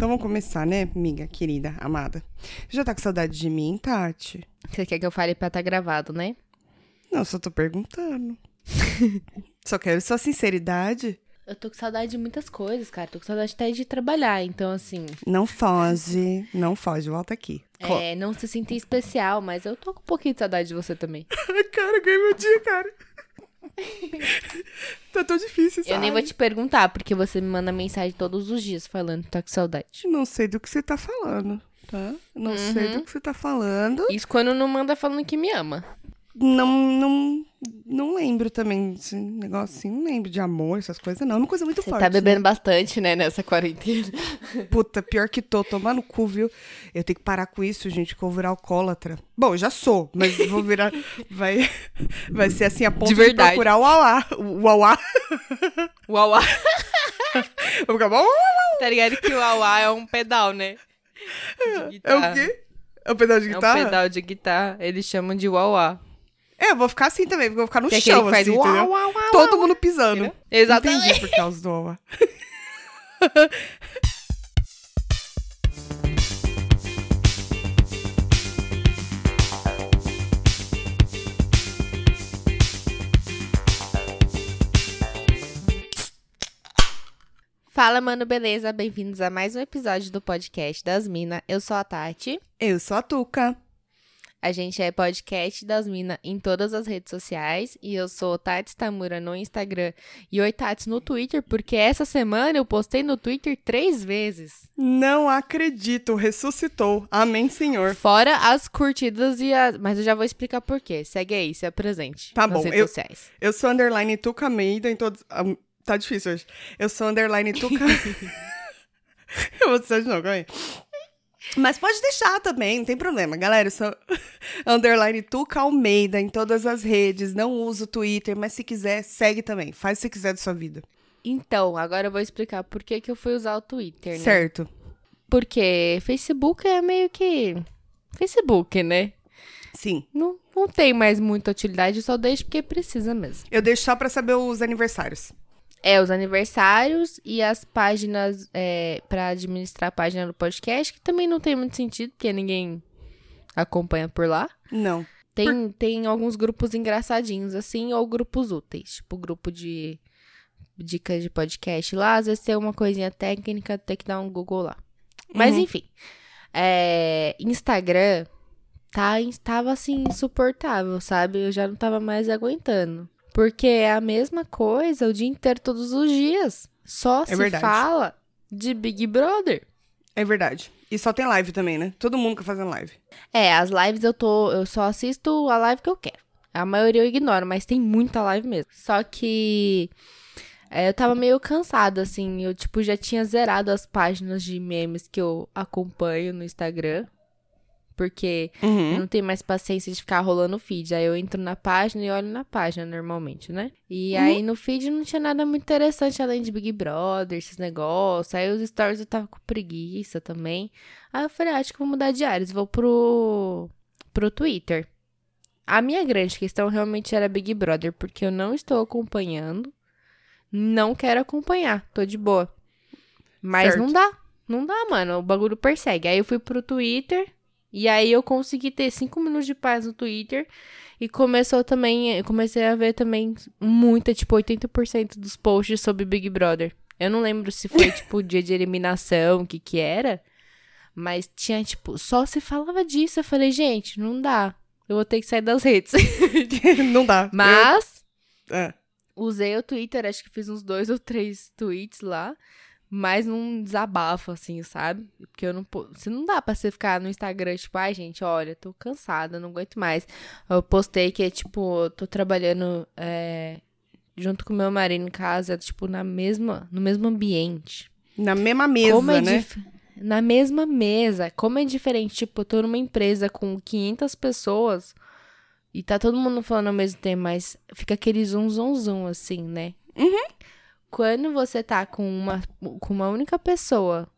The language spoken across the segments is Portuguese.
Então vamos começar, né, amiga querida, amada? Já tá com saudade de mim, Tati? Você quer que eu fale pra estar tá gravado, né? Não, só tô perguntando. só quero sua sinceridade. Eu tô com saudade de muitas coisas, cara. Tô com saudade até de trabalhar, então assim. Não foge, não foge, volta aqui. É, não se sentir especial, mas eu tô com um pouquinho de saudade de você também. cara, ganhei meu dia, cara. tá tão difícil, sabe? Eu nem vou te perguntar, porque você me manda mensagem todos os dias falando que tá com saudade. Não sei do que você tá falando, tá? Não uhum. sei do que você tá falando. Isso quando não manda falando que me ama. Não, não, não lembro também esse negócio assim, não lembro de amor, essas coisas, não. É uma coisa muito Você forte. tá bebendo né? bastante, né, nessa quarentena. Puta, pior que tô, tomar no cu, viu? Eu tenho que parar com isso, gente, que eu vou virar alcoólatra. Bom, já sou, mas vou virar. vai, vai ser assim a ponto de, verdade. de procurar o Auá. O Auá. O Auá. Vou ficar. Tá ligado que o Auá é um pedal, né? É o quê? É um pedal de guitarra? É um pedal de guitarra. Eles chamam de Uauá. É, eu vou ficar assim também, porque eu vou ficar no que chão, assim, uau, entendeu? Uau, uau, Todo mundo pisando. Exatamente. Entendi por causa do uau. Fala, mano, beleza? Bem-vindos a mais um episódio do podcast das Minas. Eu sou a Tati. Eu sou a Tuca. A gente é podcast das Minas em todas as redes sociais. E eu sou Tati Tamura no Instagram e Oi Tati no Twitter, porque essa semana eu postei no Twitter três vezes. Não acredito, ressuscitou. Amém, Senhor. Fora as curtidas e as. Mas eu já vou explicar por quê. Segue aí, se apresente. Tá nas bom, redes eu, sociais. eu sou underline Tuca Meida em todos. Um, tá difícil hoje. Eu sou underline Tuca. eu vou dizer de novo, calma aí. Mas pode deixar também, não tem problema. Galera, eu sou underline Tuca Almeida em todas as redes. Não uso o Twitter, mas se quiser, segue também. Faz o que quiser da sua vida. Então, agora eu vou explicar por que, que eu fui usar o Twitter, né? Certo. Porque Facebook é meio que. Facebook, né? Sim. Não, não tem mais muita utilidade, só deixo porque precisa mesmo. Eu deixo só pra saber os aniversários. É, os aniversários e as páginas é, para administrar a página do podcast, que também não tem muito sentido, porque ninguém acompanha por lá. Não. Tem, por... tem alguns grupos engraçadinhos, assim, ou grupos úteis. Tipo, grupo de dicas de podcast lá. Às vezes tem uma coisinha técnica, tem que dar um Google lá. Mas, uhum. enfim. É, Instagram tá, tava, assim, insuportável, sabe? Eu já não tava mais aguentando. Porque é a mesma coisa o dia inteiro, todos os dias. Só é se verdade. fala de Big Brother. É verdade. E só tem live também, né? Todo mundo que fazendo live. É, as lives eu tô. Eu só assisto a live que eu quero. A maioria eu ignoro, mas tem muita live mesmo. Só que. É, eu tava meio cansada, assim. Eu, tipo, já tinha zerado as páginas de memes que eu acompanho no Instagram porque uhum. eu não tenho mais paciência de ficar rolando o feed. Aí eu entro na página e olho na página normalmente, né? E uhum. aí no feed não tinha nada muito interessante além de Big Brother, esses negócios. Aí os stories eu tava com preguiça também. Aí eu falei, ah, acho que vou mudar de áreas, vou pro, pro Twitter. A minha grande questão realmente era Big Brother, porque eu não estou acompanhando. Não quero acompanhar, tô de boa. Mas certo. não dá. Não dá, mano. O bagulho persegue. Aí eu fui pro Twitter, e aí eu consegui ter cinco minutos de paz no Twitter e começou também, eu comecei a ver também muita, tipo, 80% dos posts sobre Big Brother. Eu não lembro se foi, tipo, dia de eliminação, o que que era, mas tinha, tipo, só se falava disso. Eu falei, gente, não dá. Eu vou ter que sair das redes. não dá. Mas, eu... é. usei o Twitter, acho que fiz uns dois ou três tweets lá mas num desabafo, assim, sabe? Porque eu não. Se não dá pra você ficar no Instagram, tipo, ai, gente, olha, tô cansada, não aguento mais. Eu postei que, tipo, tô trabalhando é, junto com meu marido em casa, tipo, na mesma, no mesmo ambiente. Na mesma mesa, Como é né? Na mesma mesa. Como é diferente, tipo, eu tô numa empresa com 500 pessoas e tá todo mundo falando ao mesmo tempo, mas fica aquele zum, zum, zum, assim, né? Uhum. Quando você tá com uma, com uma única pessoa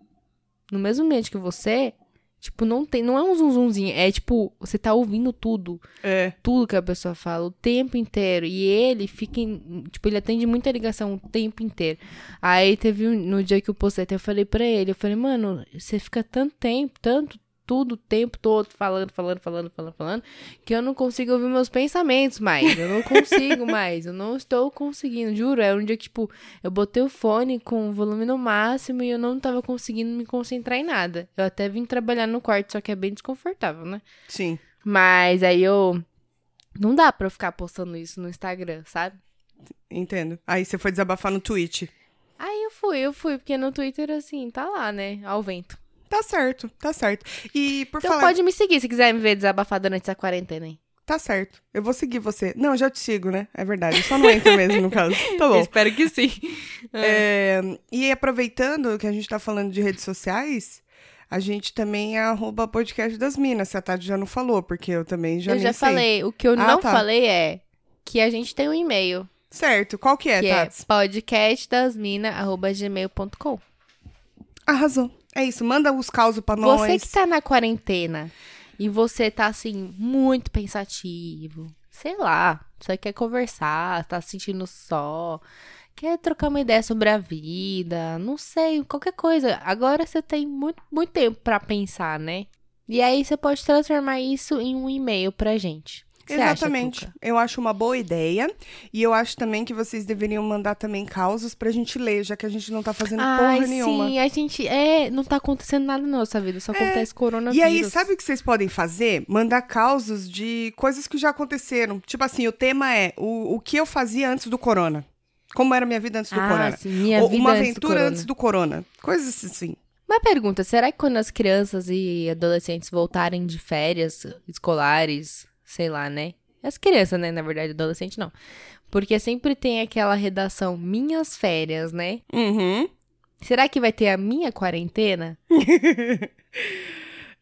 no mesmo ambiente que você, Tipo, não tem, não é um zunzunzinho, é tipo, você tá ouvindo tudo, É. tudo que a pessoa fala o tempo inteiro. E ele fica, em- tipo, ele atende muita ligação o tempo inteiro. Aí teve um, no dia que eu postei, até eu falei pra ele, eu falei, mano, você fica tanto tempo, tanto tudo o tempo todo falando, falando, falando, falando, falando, que eu não consigo ouvir meus pensamentos mais. Eu não consigo mais. Eu não estou conseguindo, juro. É um dia que, tipo, eu botei o fone com o volume no máximo e eu não tava conseguindo me concentrar em nada. Eu até vim trabalhar no quarto, só que é bem desconfortável, né? Sim. Mas aí eu. Não dá pra eu ficar postando isso no Instagram, sabe? Entendo. Aí você foi desabafar no Twitch. Aí eu fui, eu fui, porque no Twitter, assim, tá lá, né? Ao vento. Tá certo, tá certo. E por Então falar. pode me seguir se quiser me ver desabafar durante essa quarentena aí. Tá certo. Eu vou seguir você. Não, eu já te sigo, né? É verdade. Eu só não entro mesmo, no caso. Tá bom. espero que sim. É, e aproveitando que a gente tá falando de redes sociais, a gente também é arroba podcast das minas. Se a Tati já não falou, porque eu também já eu já sei. falei. O que eu Ah, não tá. falei é que a gente tem um e-mail. Certo. Qual que é, que é Tati? podcastdasmina.gmail.com. Arrasou. É isso. Manda os causos pra nós. Você que tá na quarentena e você tá assim, muito pensativo, sei lá, você quer conversar, tá se sentindo só, quer trocar uma ideia sobre a vida, não sei, qualquer coisa. Agora você tem muito, muito tempo pra pensar, né? E aí você pode transformar isso em um e-mail pra gente. Você acha, Exatamente. Tuca? eu acho uma boa ideia. E eu acho também que vocês deveriam mandar também causos pra gente ler, já que a gente não tá fazendo Ai, porra nenhuma. sim, a gente é, não tá acontecendo nada na nossa vida, só acontece coronavírus. É. E aí, sabe o que vocês podem fazer? Mandar causos de coisas que já aconteceram. Tipo assim, o tema é o, o que eu fazia antes do corona. Como era a minha vida antes do ah, corona. sim, minha Ou vida uma antes aventura antes do corona. Coisas assim. Uma pergunta, será que quando as crianças e adolescentes voltarem de férias escolares, sei lá, né? As crianças, né? Na verdade, adolescente não. Porque sempre tem aquela redação Minhas Férias, né? Uhum. Será que vai ter a minha quarentena?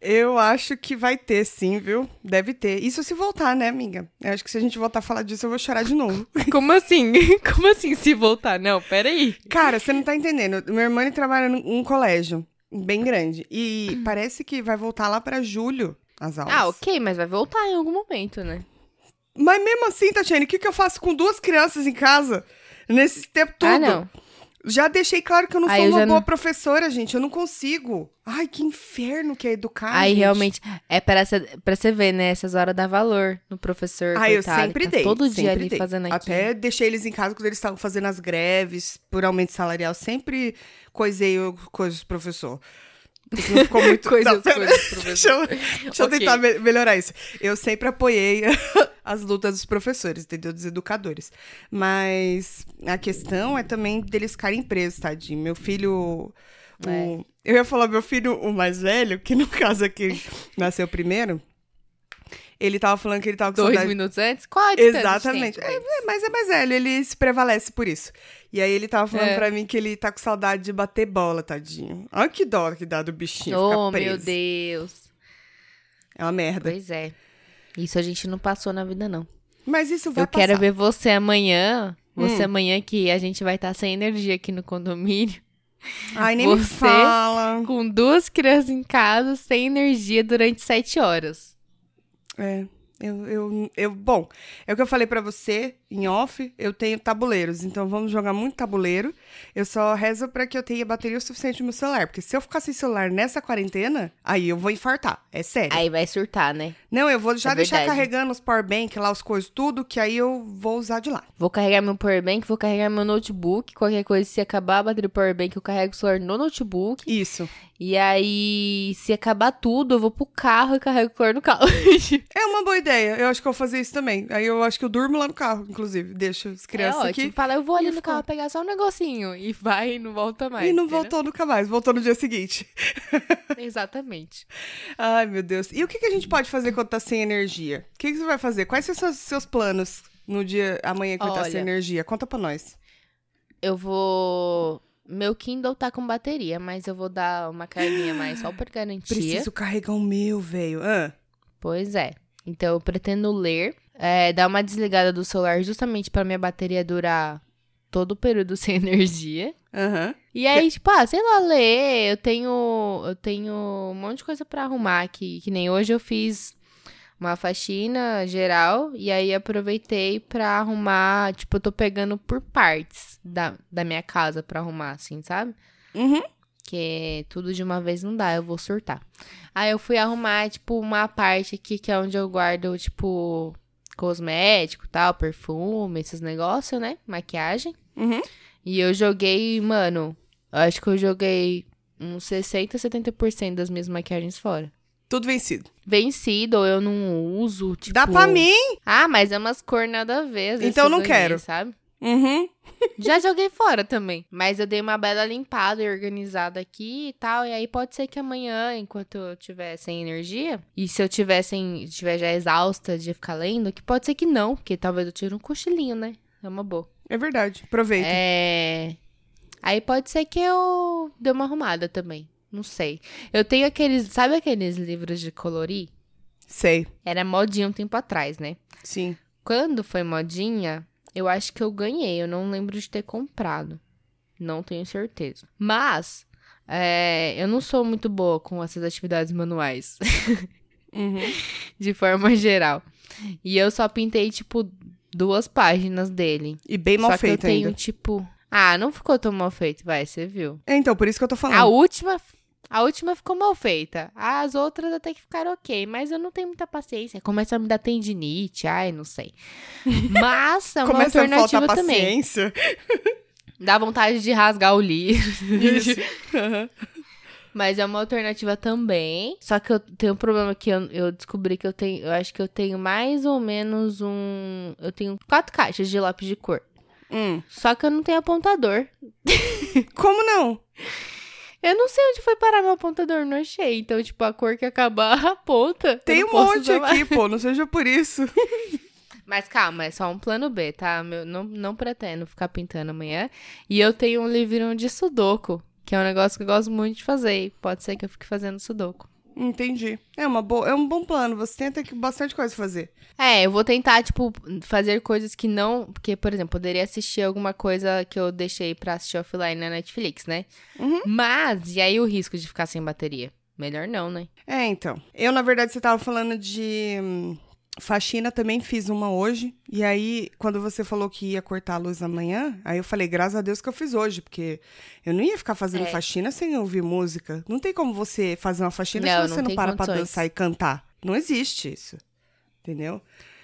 Eu acho que vai ter, sim, viu? Deve ter. Isso se voltar, né, amiga? Eu acho que se a gente voltar a falar disso, eu vou chorar de novo. Como assim? Como assim se voltar? Não, peraí. Cara, você não tá entendendo. Irmão ele trabalha num colégio bem grande. E parece que vai voltar lá pra julho as aulas. Ah, ok, mas vai voltar em algum momento, né? Mas mesmo assim, Tatiane, o que, que eu faço com duas crianças em casa nesse tempo todo? Ah, não. Já deixei claro que eu não Aí sou eu uma boa não- professora, gente. Eu não consigo. Ai, que inferno que é educar. Aí gente. realmente, é pra você ver, né? Essas horas dá valor no professor. Ah, eu coitado, sempre tá dei. Todo dia sempre ali dei. fazendo aquilo. Até deixei eles em casa quando eles estavam fazendo as greves por aumento salarial. Sempre coisei coisas do professor. Isso não ficou muito... Coisas, Não, coisas, professor. Deixa eu, deixa eu Ok. tentar me- melhorar isso. Eu sempre apoiei as lutas dos professores, entendeu? Dos educadores. Mas a questão é também deles ficarem presos, tadinho. Meu filho. o- É. Eu ia falar meu filho, o mais velho, que no caso aqui nasceu primeiro. Ele tava falando que ele tava com Dois saudade. minutos antes? Qual a distância de Exatamente. É, é, mas é mais velho, ele se prevalece por isso. E aí ele tava falando É. pra mim que ele tá com saudade de bater bola, tadinho. Olha que dó que dá do bichinho Oh, ficar preso. meu Deus. É uma merda. Pois é. Isso a gente não passou na vida, não. Mas isso vai Eu quero passar. ver você amanhã. Você Hum. amanhã que a gente vai estar sem energia aqui no condomínio. Ai, nem me você- fala. Com duas crianças em casa, sem energia durante sete horas. É, eu, eu, eu, bom, é o que eu falei pra você em off, eu tenho tabuleiros, então vamos jogar muito tabuleiro. Eu só rezo pra que eu tenha bateria o suficiente no meu celular, porque se eu ficar sem celular nessa quarentena, aí eu vou infartar, é sério. Aí vai surtar, né? Não, eu vou já É deixar verdade. carregando os powerbank lá, os coisas tudo, que aí eu vou usar de lá. Vou carregar meu powerbank, vou carregar meu notebook. Qualquer coisa, se acabar a bateria do powerbank, eu carrego o celular no notebook. Isso. E aí, se acabar tudo, eu vou pro carro e carrego o celular no carro. É uma boa ideia, eu acho que eu vou fazer isso também. Aí eu acho que eu durmo lá no carro, inclusive, deixo as crianças é aqui. ótimo. Fala, eu vou ali no carro pegar só um negocinho. E vai e não volta mais. E não entendeu? voltou nunca mais, voltou no dia seguinte. Exatamente. Ai, meu Deus. E o que, que a gente pode fazer quando tá sem energia? O que, que você vai fazer? Quais são os seus, seus planos no dia amanhã que Olha. sem energia? Conta pra nós. Eu vou. Meu Kindle tá com bateria, mas eu vou dar uma carguinha mais só por garantia. Preciso carregar o meu, velho. Ah, Pois é. Então eu pretendo ler, é, dar uma desligada do celular justamente pra minha bateria durar todo o período sem energia. Aham. E aí, tipo, ah, sei lá, ler, eu tenho, eu tenho um monte de coisa pra arrumar aqui, que nem hoje eu fiz uma faxina geral e aí aproveitei pra arrumar, tipo, eu tô pegando por partes da, da minha casa pra arrumar, assim, sabe? Uhum. Que tudo de uma vez não dá, eu vou surtar. Aí eu fui arrumar, tipo, uma parte aqui que é onde eu guardo, tipo, cosmético, tal, perfume, esses negócios, né? Maquiagem. Uhum. E eu joguei, mano, acho que eu joguei uns 60, 70% das minhas maquiagens fora. Tudo vencido. Vencido, ou eu não uso, tipo... Dá pra mim? Ah, mas é umas cor nada a ver. Então eu não ganhei, quero. Sabe? Uhum. Já joguei fora também. Mas eu dei uma bela limpada e organizada aqui e tal. E aí pode ser que amanhã, enquanto eu tiver sem energia, e se eu tiver sem, tiver já exausta de ficar lendo, que pode ser que não, porque talvez eu tire um cochilinho, né? É uma boa. É verdade. Aproveita. É. Aí pode ser que eu dê uma arrumada também. Não sei. Eu tenho aqueles. Sabe aqueles livros de colorir? Sei. Era modinha um tempo atrás, né? Sim. Quando foi modinha, eu acho que eu ganhei. Eu não lembro de ter comprado. Não tenho certeza. Mas, é, eu não sou muito boa com essas atividades manuais, Uhum. de forma geral. E eu só pintei, tipo, duas páginas dele. E bem mal só que eu feito tenho, ainda. tipo. Ah, não ficou tão mal feito, vai, você viu. É, então, por isso que eu tô A falando. última. A última ficou mal feita. As outras até que ficaram ok, mas eu não tenho muita paciência. Começa a me dar tendinite, ai, não sei. Mas é uma Começa a alternativa faltar também. paciência. Dá vontade de rasgar o livro. Isso. Mas é uma alternativa também. Só que eu tenho um problema que eu, eu descobri que eu tenho. Eu acho que eu tenho mais ou menos um. Eu tenho quatro caixas de lápis de cor. Hum. Só que eu não tenho apontador. Como não? Eu não sei onde foi parar meu apontador, não achei. Então, tipo, a cor que acabar a ponta. Tem um monte aqui, pô. Não seja por isso. Mas calma, é só um plano B, tá? Meu, não, não pretendo ficar pintando amanhã. E eu tenho um livrinho de sudoku, que é um negócio que eu gosto muito de fazer. E pode ser que eu fique fazendo sudoku. Entendi. É, uma boa, é um bom plano. Você tem até que bastante coisa a fazer. É, eu vou tentar, tipo, fazer coisas que não. Porque, por exemplo, poderia assistir alguma coisa que eu deixei pra assistir offline na Netflix, né? Uhum. Mas, e aí o risco de ficar sem bateria? Melhor não, né? É, então. Eu, na verdade, você tava falando de hum, faxina, também fiz uma hoje. E aí, quando você falou que ia cortar a luz amanhã, aí eu falei, graças a Deus que eu fiz hoje, porque eu não ia ficar fazendo É. faxina sem ouvir música. Não tem como você fazer uma faxina Não, se não você não, tem para pra condições. dançar e cantar. Não existe isso. Entendeu?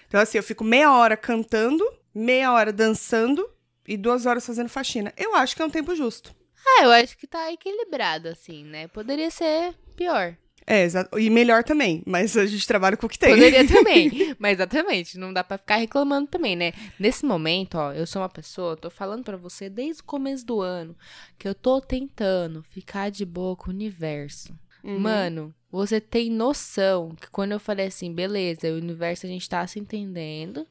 Então, assim, eu fico meia hora cantando, meia hora dançando e duas horas fazendo faxina. Eu acho que é um tempo justo. Ah, eu acho que tá equilibrado, assim, né? Poderia ser pior. É, exato. E melhor também, mas a gente trabalha com o que tem. Poderia também. Mas exatamente, não dá pra ficar reclamando também, né? Nesse momento, ó, eu sou uma pessoa, tô falando pra você desde o começo do ano, que eu tô tentando ficar de boa com o universo. Uhum. Mano, você tem noção que quando eu falei assim, beleza, o universo a gente tá se entendendo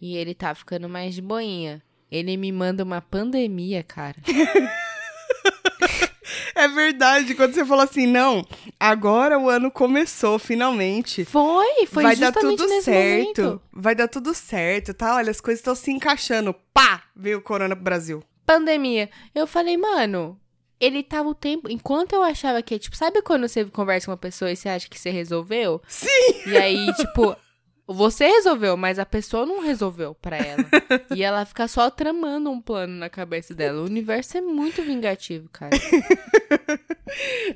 e ele tá ficando mais de boinha. Ele me manda uma pandemia, cara. É verdade, quando você falou assim, não, agora o ano começou, finalmente. Foi, foi vai dar tudo certo. momento. Vai dar tudo certo, tá? Olha, as coisas estão se encaixando. Pá! Veio o corona pro Brasil. pandemia. Eu falei, mano, ele tava o tempo. Enquanto eu achava que, tipo, sabe quando você conversa com uma pessoa e você acha que você resolveu? Sim! E aí, tipo, você resolveu, mas a pessoa não resolveu pra ela. e ela fica só tramando um plano na cabeça dela. O universo é muito vingativo, cara.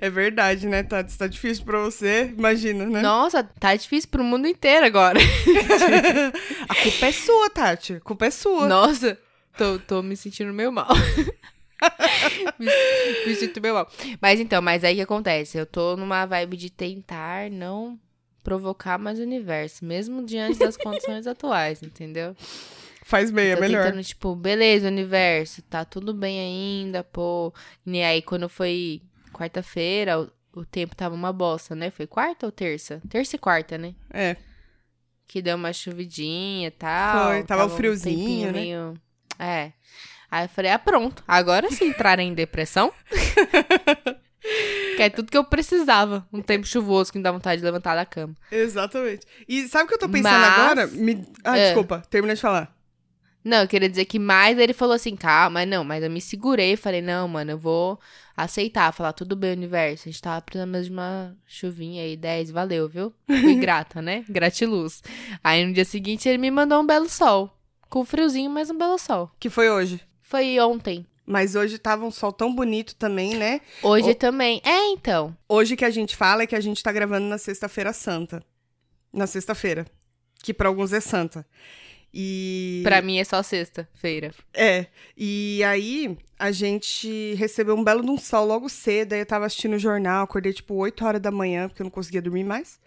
É verdade, né, Tati? Tá difícil pra você, imagina, né? Nossa, tá difícil pro mundo inteiro agora. A culpa é sua, Tati. A culpa é sua. Nossa, tô, tô me sentindo meio mal. me, me sinto meio mal. Mas então, mas aí o que acontece? Eu tô numa vibe de tentar não provocar mais o universo, mesmo diante das condições atuais, entendeu? Faz bem, é tô melhor. tentando, tipo, beleza, universo, tá tudo bem ainda, pô. E aí, quando foi quarta-feira, o, o tempo tava uma bosta, né? Foi quarta ou terça? Terça e quarta, né? É. que deu uma chuvidinha e tal. Foi, tava um friozinho, né? meio- É. Aí eu falei, ah, pronto. Agora sim entrar em depressão. que é tudo que eu precisava. Um tempo chuvoso que me dá vontade de levantar da cama. Exatamente. E sabe o que eu tô pensando Mas- agora? Me... Ah, É. desculpa, termina de falar. Não, eu queria dizer que mais ele falou assim, calma, não, mas eu me segurei, falei, não, mano, eu vou aceitar, falar, tudo bem, universo, a gente tava precisando de uma chuvinha aí, 10, valeu, viu? Fui grata, né? Gratiluz. Aí no dia seguinte ele me mandou um belo sol, com friozinho, mas um belo sol. Que foi hoje. Foi ontem. Mas hoje tava um sol tão bonito também, né? Hoje O- também. É, então. Hoje que a gente fala é que a gente tá gravando na sexta-feira santa. Na sexta-feira. Que pra alguns é santa. E. Pra mim é só sexta-feira. É. E aí, a gente recebeu um belo de um sol logo cedo. Aí eu tava assistindo o jornal, acordei tipo 8 horas da manhã, porque eu não conseguia dormir mais.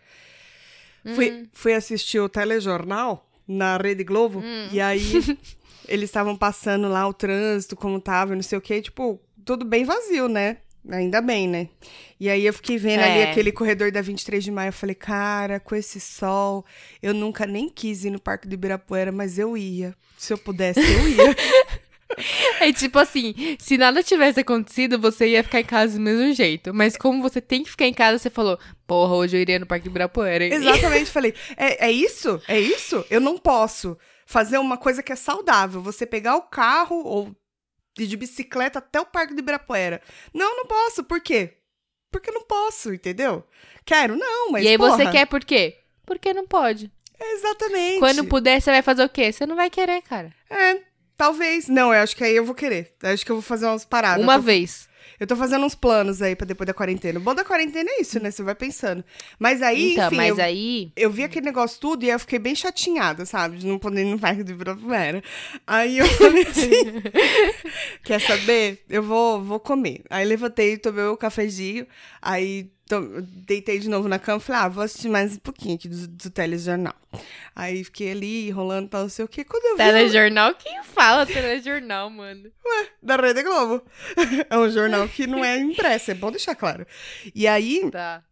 Fui, fui assistir o telejornal na Rede Globo. E aí, eles estavam passando lá o trânsito, como tava, não sei o quê. Tipo, tudo bem vazio, né? Ainda bem, né? E aí eu fiquei vendo ali É. aquele corredor da 23 de maio. Eu falei, cara, com esse sol, eu nunca nem quis ir no Parque do Ibirapuera, mas eu ia. Se eu pudesse, eu ia. É tipo assim, se nada tivesse acontecido, você ia ficar em casa do mesmo jeito. Mas como você tem que ficar em casa, você falou, porra, hoje eu iria no Parque Ibirapuera. hein?" Exatamente, falei, é, é isso? É isso? Eu não posso fazer uma coisa que é saudável. Você pegar o carro ou ir de bicicleta até o Parque do Ibirapuera. Não, não posso. Por quê? Porque não posso, entendeu? Quero, não, mas e aí você porra, quer por quê? Porque não pode. Exatamente. Quando puder, você vai fazer o quê? Você não vai querer, cara. É, talvez. Não, eu acho que aí eu vou querer. Eu acho que eu vou fazer umas paradas. Uma tô, vez. Eu tô fazendo uns planos aí pra depois da quarentena. O bom da quarentena é isso, né? Você vai pensando. Mas aí, então, enfim, mas eu... aí. eu vi aquele negócio tudo e eu fiquei bem chatinhada, sabe? De não poder ir no Parque do Ibirapuera. Aí eu falei assim, quer saber? Eu vou, vou comer. Aí levantei, tomei o cafezinho, aí to- deitei de novo na cama e falei, ah, vou assistir mais um pouquinho aqui do, do telejornal. Aí fiquei ali, rolando tal, não sei o quê. Quando eu vi... Telejornal? Quem fala telejornal, mano? Da Rede Globo. É um jornal que não é impresso, é bom deixar claro. E aí, Tá.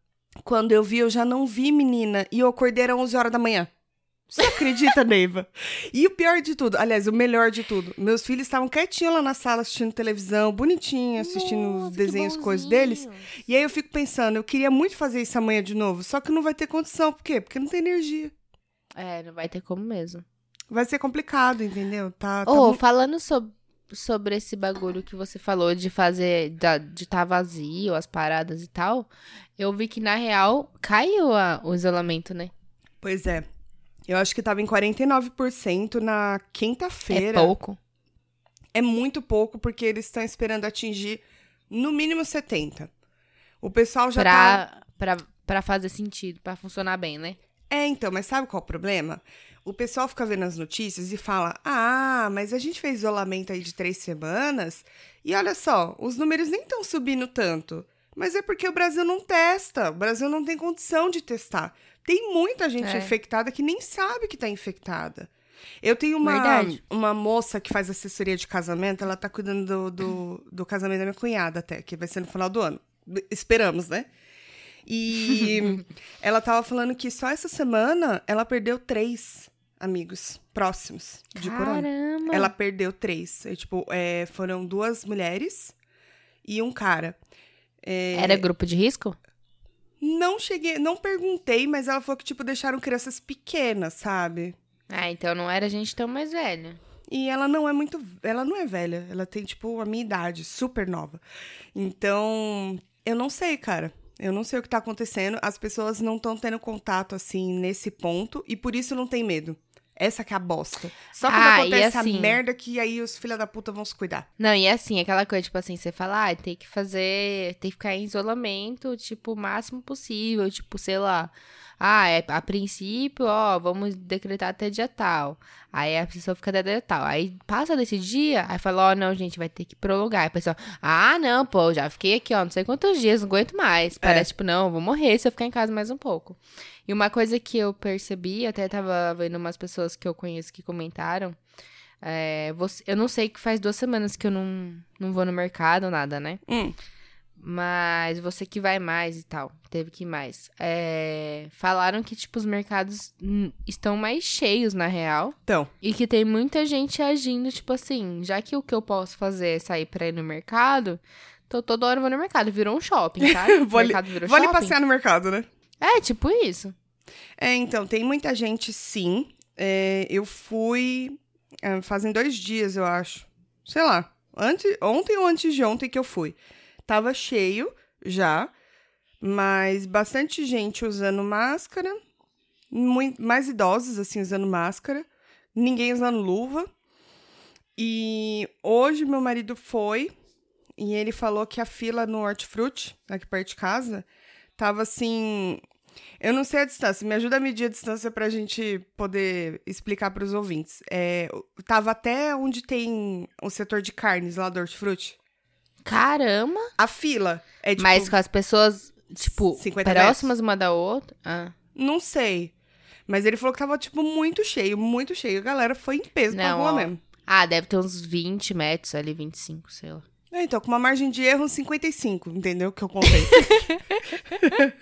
quando eu vi, eu já não vi, menina. E eu acordei às 11 horas da manhã. Você acredita, Neiva? E o pior de tudo, aliás, o melhor de tudo, meus filhos estavam quietinhos lá na sala assistindo televisão, bonitinho, assistindo Nossa, os desenhos, coisas deles. E aí eu fico pensando, eu queria muito fazer isso amanhã de novo, só que não vai ter condição. Por quê? Porque não tem energia. É, não vai ter como mesmo. Vai ser complicado, entendeu? Tá, tá Ô, mu- falando sob- sobre esse bagulho que você falou de fazer, da- de estar vazio, as paradas e tal, eu vi que na real caiu a- o isolamento, né? Pois é. Eu acho que tava em 49% na É quinta-feira. pouco. é muito pouco, porque eles estão esperando atingir no mínimo 70. O pessoal já tá. Pra, pra, pra fazer sentido, pra funcionar bem, né? É, então, mas sabe qual é o problema? O pessoal fica vendo as notícias e fala: ah, mas a gente fez isolamento aí de três semanas e olha só, os números nem estão subindo tanto. Mas é porque o Brasil não testa, o Brasil não tem condição de testar. Tem muita gente É. infectada que nem sabe que tá infectada. Eu tenho uma, Verdade. uma moça que faz assessoria de casamento, ela tá cuidando do, do, do casamento da minha cunhada até, que vai ser no final do ano. Esperamos, né? E ela tava falando que só essa semana ela perdeu três amigos próximos de corona. Caramba! Ela perdeu três. E, tipo, é, foram duas mulheres e um cara. É, Era grupo de risco? Não cheguei, não perguntei, mas ela falou que, tipo, deixaram crianças pequenas, sabe? Ah, então não era gente tão mais velha. E ela não é muito. Ela não é velha. Ela tem, tipo, a minha idade, super nova. Então, eu não sei, cara. Eu não sei o que tá acontecendo. As pessoas não estão tendo contato, assim, nesse ponto. E por isso não tem medo. Essa que é a bosta. Só quando Ah, acontece assim- a merda que aí os filha da puta vão se cuidar. Não, e assim, aquela coisa, tipo assim, você fala, ah, tem que fazer, tem que ficar em isolamento, tipo, o máximo possível, tipo, sei lá. Ah, é, a princípio, ó, vamos decretar até dia tal. Aí a pessoa fica até dia tal. Aí passa desse dia, aí fala, ó, não, gente, vai ter que prolongar. Aí a pessoa, ah, não, pô, já fiquei aqui, ó, não sei quantos dias, não aguento mais. Parece, tipo, não, eu vou morrer se eu ficar em casa mais um pouco. E uma coisa que eu percebi, até tava vendo umas pessoas que eu conheço que comentaram, é, você- eu não sei que faz duas semanas que eu não, não vou no mercado, nada, né? Hum. Mas você que vai mais e tal, teve que ir mais. É, falaram que, tipo, os mercados estão mais cheios, na real. Então, E que tem muita gente agindo, tipo assim, já que o que eu posso fazer é sair pra ir no mercado, tô toda hora eu vou no mercado. Virou um shopping, tá? Vou ali- vou ali passear no mercado, né? É, tipo isso. É, então, tem muita gente, sim. É, eu fui é, fazem dois dias, eu acho. Sei lá. Antes, ontem ou antes de ontem que eu fui. Tava cheio já, mas bastante gente usando máscara. Muito, mais idosos, assim, usando máscara. Ninguém usando luva. E hoje meu marido foi e ele falou que a fila no Hortifruti, aqui perto de casa, tava assim. Eu não sei a distância, me ajuda a medir a distância pra gente poder explicar pros ouvintes. É, tava até onde tem o setor de carnes lá do Hortifruti. Caramba! A fila. É tipo, Mas com as pessoas, tipo, 50 próximas uma da outra. Ah. Não sei. Mas ele falou que tava, tipo, muito cheio, muito cheio. A galera foi em peso pra Não, rua ó. mesmo. ah, deve ter uns 20 metros ali, 25, sei lá. É, então, com uma margem de erro, uns 55, entendeu? Que eu contei.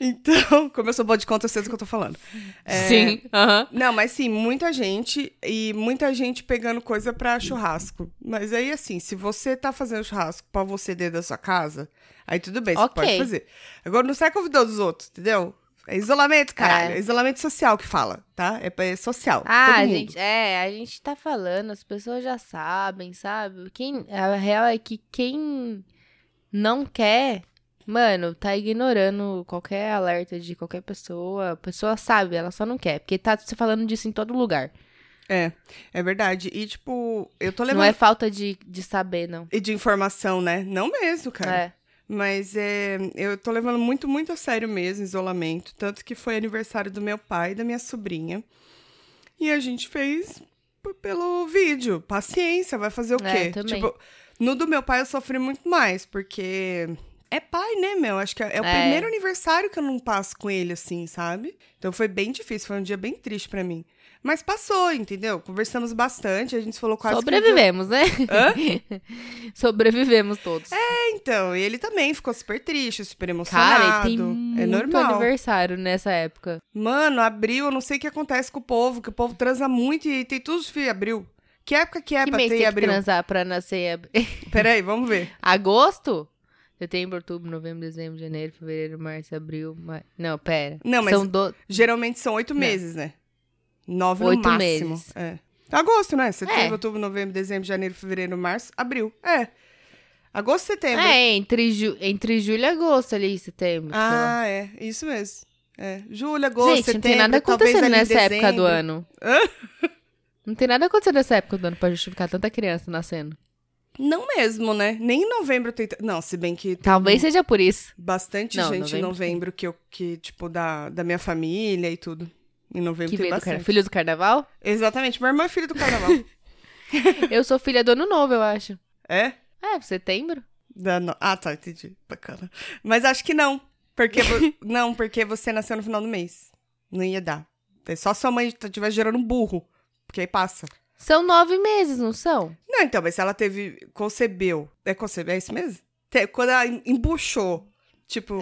então, como eu sou boa de conta, eu sei do que eu tô falando. É, Sim, aham. Não, mas sim, muita gente e muita gente pegando coisa pra churrasco. Mas aí, assim, se você tá fazendo churrasco pra você dentro da sua casa, aí tudo bem, você Ok. pode fazer. Agora, não sai convidando os outros, entendeu? É isolamento, caralho. É. É isolamento social que fala, tá? É, é social. Ah, todo a gente, é, a gente tá falando, as pessoas já sabem, sabe? Quem, a real é que quem não quer, mano, tá ignorando qualquer alerta de qualquer pessoa. A pessoa sabe, ela só não quer, porque tá se falando disso em todo lugar. É, é verdade. E, tipo, eu tô Não levando... é falta de, de saber, não. E de informação, né? Não mesmo, cara. É. Mas é, eu tô levando muito, muito a sério mesmo isolamento. Tanto que foi aniversário do meu pai e da minha sobrinha. E a gente fez pelo vídeo. Paciência, vai fazer o É, quê? também. Tipo, no do meu pai eu sofri muito mais, porque é pai, né, meu? Acho que é, é o É. primeiro aniversário que eu não passo com ele, assim, sabe? Então foi bem difícil, foi um dia bem triste pra mim. Mas passou, entendeu? Conversamos bastante, a gente falou quase que Sobrevivemos, né? Hã? Sobrevivemos todos. É, então, e ele também ficou super triste, super emocionado. Cara, ele tem muito é normal. aniversário nessa época. Mano, abril, eu não sei o que acontece com o povo, que o povo transa muito e tem tudo filho abril. Que época que é que pra ter tem que abril? transar pra nascer em abril? Peraí, vamos ver. Agosto? Setembro, outubro, novembro, dezembro, janeiro, fevereiro, março, abril, maio. Não, pera. Não, mas São do... geralmente são oito meses, né? Nove Oito no máximo. meses. É. Agosto, né? Setembro, É. outubro, novembro, dezembro, janeiro, fevereiro, março, abril. É. Agosto, setembro. É, entre, ju... entre julho e agosto ali, setembro. ah, é. Isso mesmo. É. Julho, agosto, Gente, setembro, não tem nada acontecendo em nessa época do dezembro. ano. Hã? Não tem nada acontecendo nessa época do ano pra justificar tanta criança nascendo. Não mesmo, né? Nem em novembro tem. Não, se bem que Talvez seja por isso. bastante Não, gente em novembro novembro que, eu, que, tipo, da, da minha família e tudo. Em novembro Que tem veio do bastante. car... Filho do carnaval? Exatamente, meu irmão é filho do carnaval. eu sou filha do ano novo, eu acho. é? É, setembro? No- Ah, tá, entendi. Bacana. Mas acho que não. Porque vo- não, porque você nasceu no final do mês. Não ia dar. É só sua mãe estiver gerando um burro. Porque aí passa. São nove meses, não são? Não, então, mas se ela teve. Concebeu. É concebeu, é isso mesmo? Te- Quando ela em- embuchou, tipo,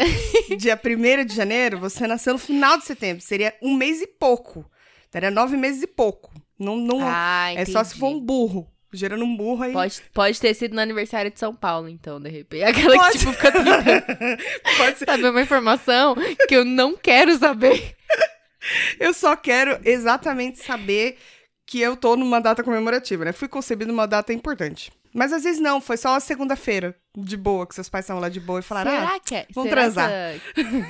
dia 1 de janeiro, você nasceu no final de setembro. Seria um mês e pouco. Daria nove meses e pouco. Não, não, Ah, é só se for um burro. Gerando um burro aí. Pode, pode ter sido no aniversário de São Paulo, então, de repente. Aquela Pode. que, tipo, fica Pode ser. saber uma informação que eu não quero saber. Eu só quero exatamente saber que eu tô numa data comemorativa, né? Fui concebido numa data importante. Mas às vezes não, foi só segunda-feira, de boa, que seus pais estavam lá de boa e falaram: ah, será que é? vamos será transar.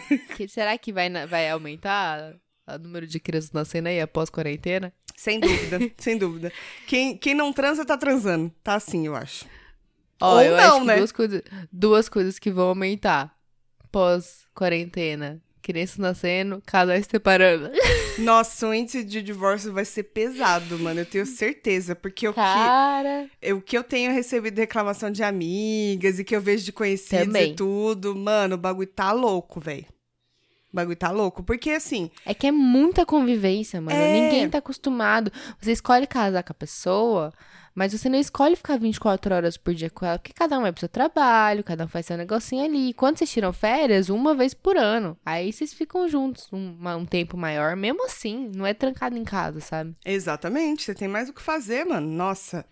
Que, que- será que vai, vai aumentar o número de crianças nascendo aí após quarentena? sem dúvida, sem dúvida. Quem, quem não transa tá transando. Tá assim, eu acho. Ó, Ou eu não, acho né? duas, coisas, duas coisas que vão aumentar pós-quarentena. Crianças nascendo, casais se separando. Nossa, o índice de divórcio vai ser pesado, mano. Eu tenho certeza. Porque o que, o que eu tenho recebido reclamação de amigas e que eu vejo de conhecidos Também. e tudo, mano, o bagulho tá louco, velho. O bagulho tá louco. Porque assim, É que é muita convivência, mano. É. Ninguém tá acostumado. Você escolhe casar com a pessoa, mas você não escolhe ficar 24 horas por dia com ela, porque cada um vai pro seu trabalho, cada um faz seu negocinho ali. Quando vocês tiram férias, uma vez por ano. Aí vocês ficam juntos um, um tempo maior. Mesmo assim, não é trancado em casa, sabe? Exatamente, você tem mais o que fazer, mano. Nossa,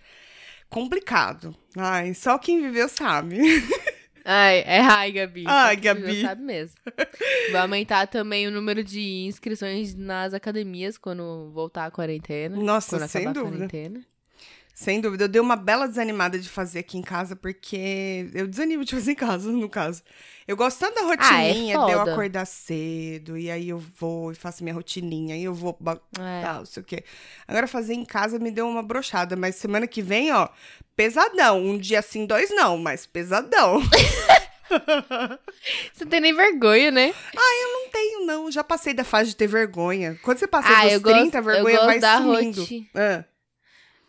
complicado. Ai, só quem viveu sabe. Ai, é ai, Gabi. Ai, Gabi. Sabe mesmo. Vai aumentar também o número de inscrições nas academias quando voltar a quarentena. Nossa, sem dúvida. Sem dúvida. Eu dei uma bela desanimada de fazer aqui em casa, porque eu desanimo de fazer em casa, no caso. Eu gosto tanto da Ah, é rotininha de eu acordar cedo, e aí eu vou e faço minha rotininha, e eu vou. É. Tal, não sei o quê. Agora fazer em casa me deu uma brochada, mas semana que vem, ó, pesadão. Um dia sim, dois não, mas pesadão. Você não tem nem vergonha, né? não tenho, não. Já passei da fase de ter vergonha. Quando você passa Ah, dos eu 30, a gosto- eu vergonha vai sumindo. Ah,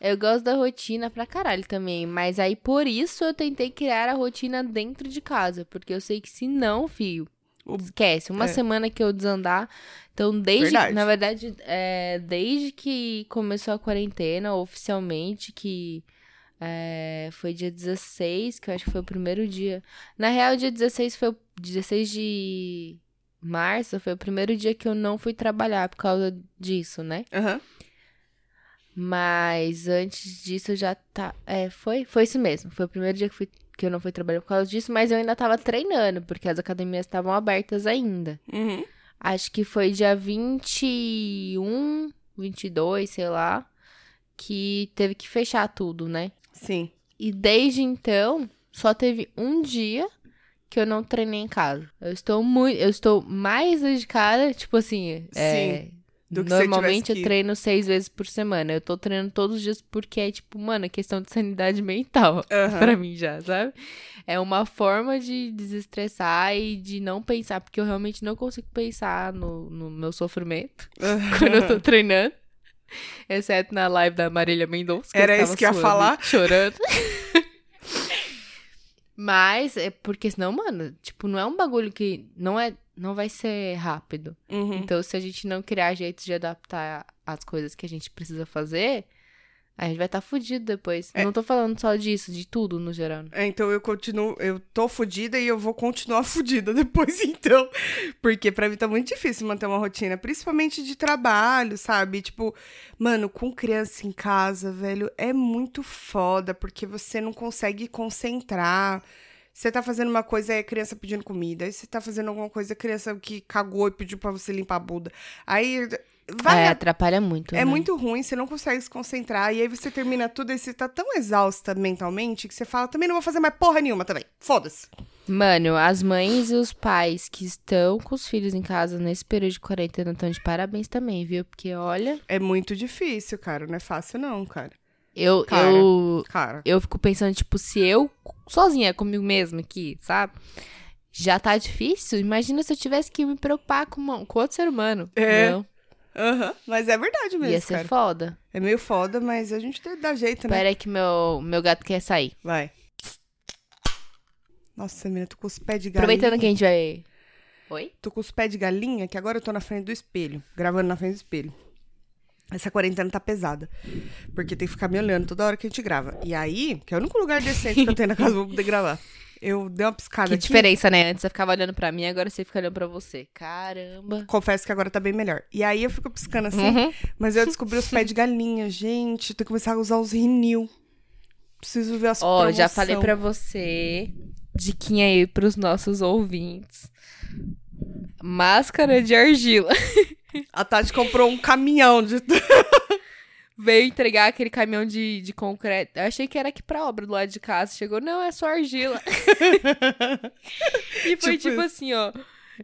Eu gosto da rotina pra caralho também. Mas aí, por isso, eu tentei criar a rotina dentro de casa. Porque eu sei que se não, fio, esquece. Uma é. semana que eu desandar. Então, desde. Verdade. Na verdade, é, desde que começou a quarentena, oficialmente, que. é, foi dia 16, que eu acho que foi o primeiro dia. Na real, dia 16 foi o 16 de março, foi o primeiro dia que eu não fui trabalhar por causa disso, né? aham. Mas antes disso eu já tá. É, foi? Foi isso mesmo. Foi o primeiro dia que, fui, que eu não fui trabalhar por causa disso, mas eu ainda tava treinando, porque as academias estavam abertas ainda. Uhum. Acho que foi dia 21, 22, sei lá, que teve que fechar tudo, né? Sim. E desde então, só teve um dia que eu não treinei em casa. Eu estou muito. Eu estou mais dedicada, tipo assim. é, do que normalmente eu que- treino seis vezes por semana. Eu tô treinando todos os dias porque é, tipo, mano, é questão de sanidade mental. Aham. Pra mim já, sabe? É uma forma de desestressar e de não pensar, porque eu realmente não consigo pensar no, no meu sofrimento quando eu tô treinando. Exceto na live da Marília Mendonça. Era isso que ia falar. Chorando. Mas é porque senão, mano, tipo, não é um bagulho que não é, não vai ser rápido. Uhum. Então, se a gente não criar jeitos de adaptar as coisas que a gente precisa fazer, a gente vai estar tá fudido depois. É. Não tô falando só disso, de tudo no geral. É, então eu continuo, eu tô fudida e eu vou continuar fudida depois, então. Porque pra mim tá muito difícil manter uma rotina, principalmente de trabalho, sabe? Tipo, mano, com criança em casa, velho, é muito foda, porque você não consegue concentrar. Você tá fazendo uma coisa, a criança pedindo comida. Aí você tá fazendo alguma coisa, criança que cagou e pediu pra você limpar a bunda. Aí vai é, atrapalha muito. é né? muito ruim, você não consegue se concentrar. E aí você termina tudo e você tá tão exausta mentalmente que você fala, também não vou fazer mais porra nenhuma também. Foda-se. Mano, as mães e os pais que estão com os filhos em casa nesse período de quarentena estão de parabéns também, viu? Porque, olha, É muito difícil, cara. Não é fácil, não, cara. Eu, Cara. eu, Cara. eu fico pensando, tipo, se eu, sozinha comigo mesma aqui, sabe? Já tá difícil. Imagina se eu tivesse que me preocupar com, uma- com outro ser humano. É. Não, Aham. Mas é verdade mesmo, ia ser cara. foda. É meio foda, mas a gente tem- dá jeito, né? Pera aí que meu, meu gato quer sair. Vai. Nossa, menina, tô com os pés de galinha. Aproveitando que a gente vai... Oi? Tô com os pés de galinha, que agora eu tô na frente do espelho. Gravando na frente do espelho. Essa quarentena tá pesada. Porque tem que ficar me olhando toda hora que a gente grava. E aí, que é o único lugar decente que eu tenho na casa pra poder gravar. Eu dei uma piscada Que aqui. diferença, né? Antes você ficava olhando pra mim, agora você fica olhando pra você. Caramba. Confesso que agora tá bem melhor. E aí eu fico piscando assim. Uhum. Mas eu descobri os pés de galinha, gente. Tem que começar a usar os rinil. Preciso ver as Ó, já promoção. falei pra você, diquinha aí pros nossos ouvintes. Máscara de argila. A Tati comprou um caminhão de. Veio entregar aquele caminhão de, de concreto. Eu achei que era aqui pra obra do lado de casa. Chegou, não, é só argila. e foi Tipo tipo, assim, ó.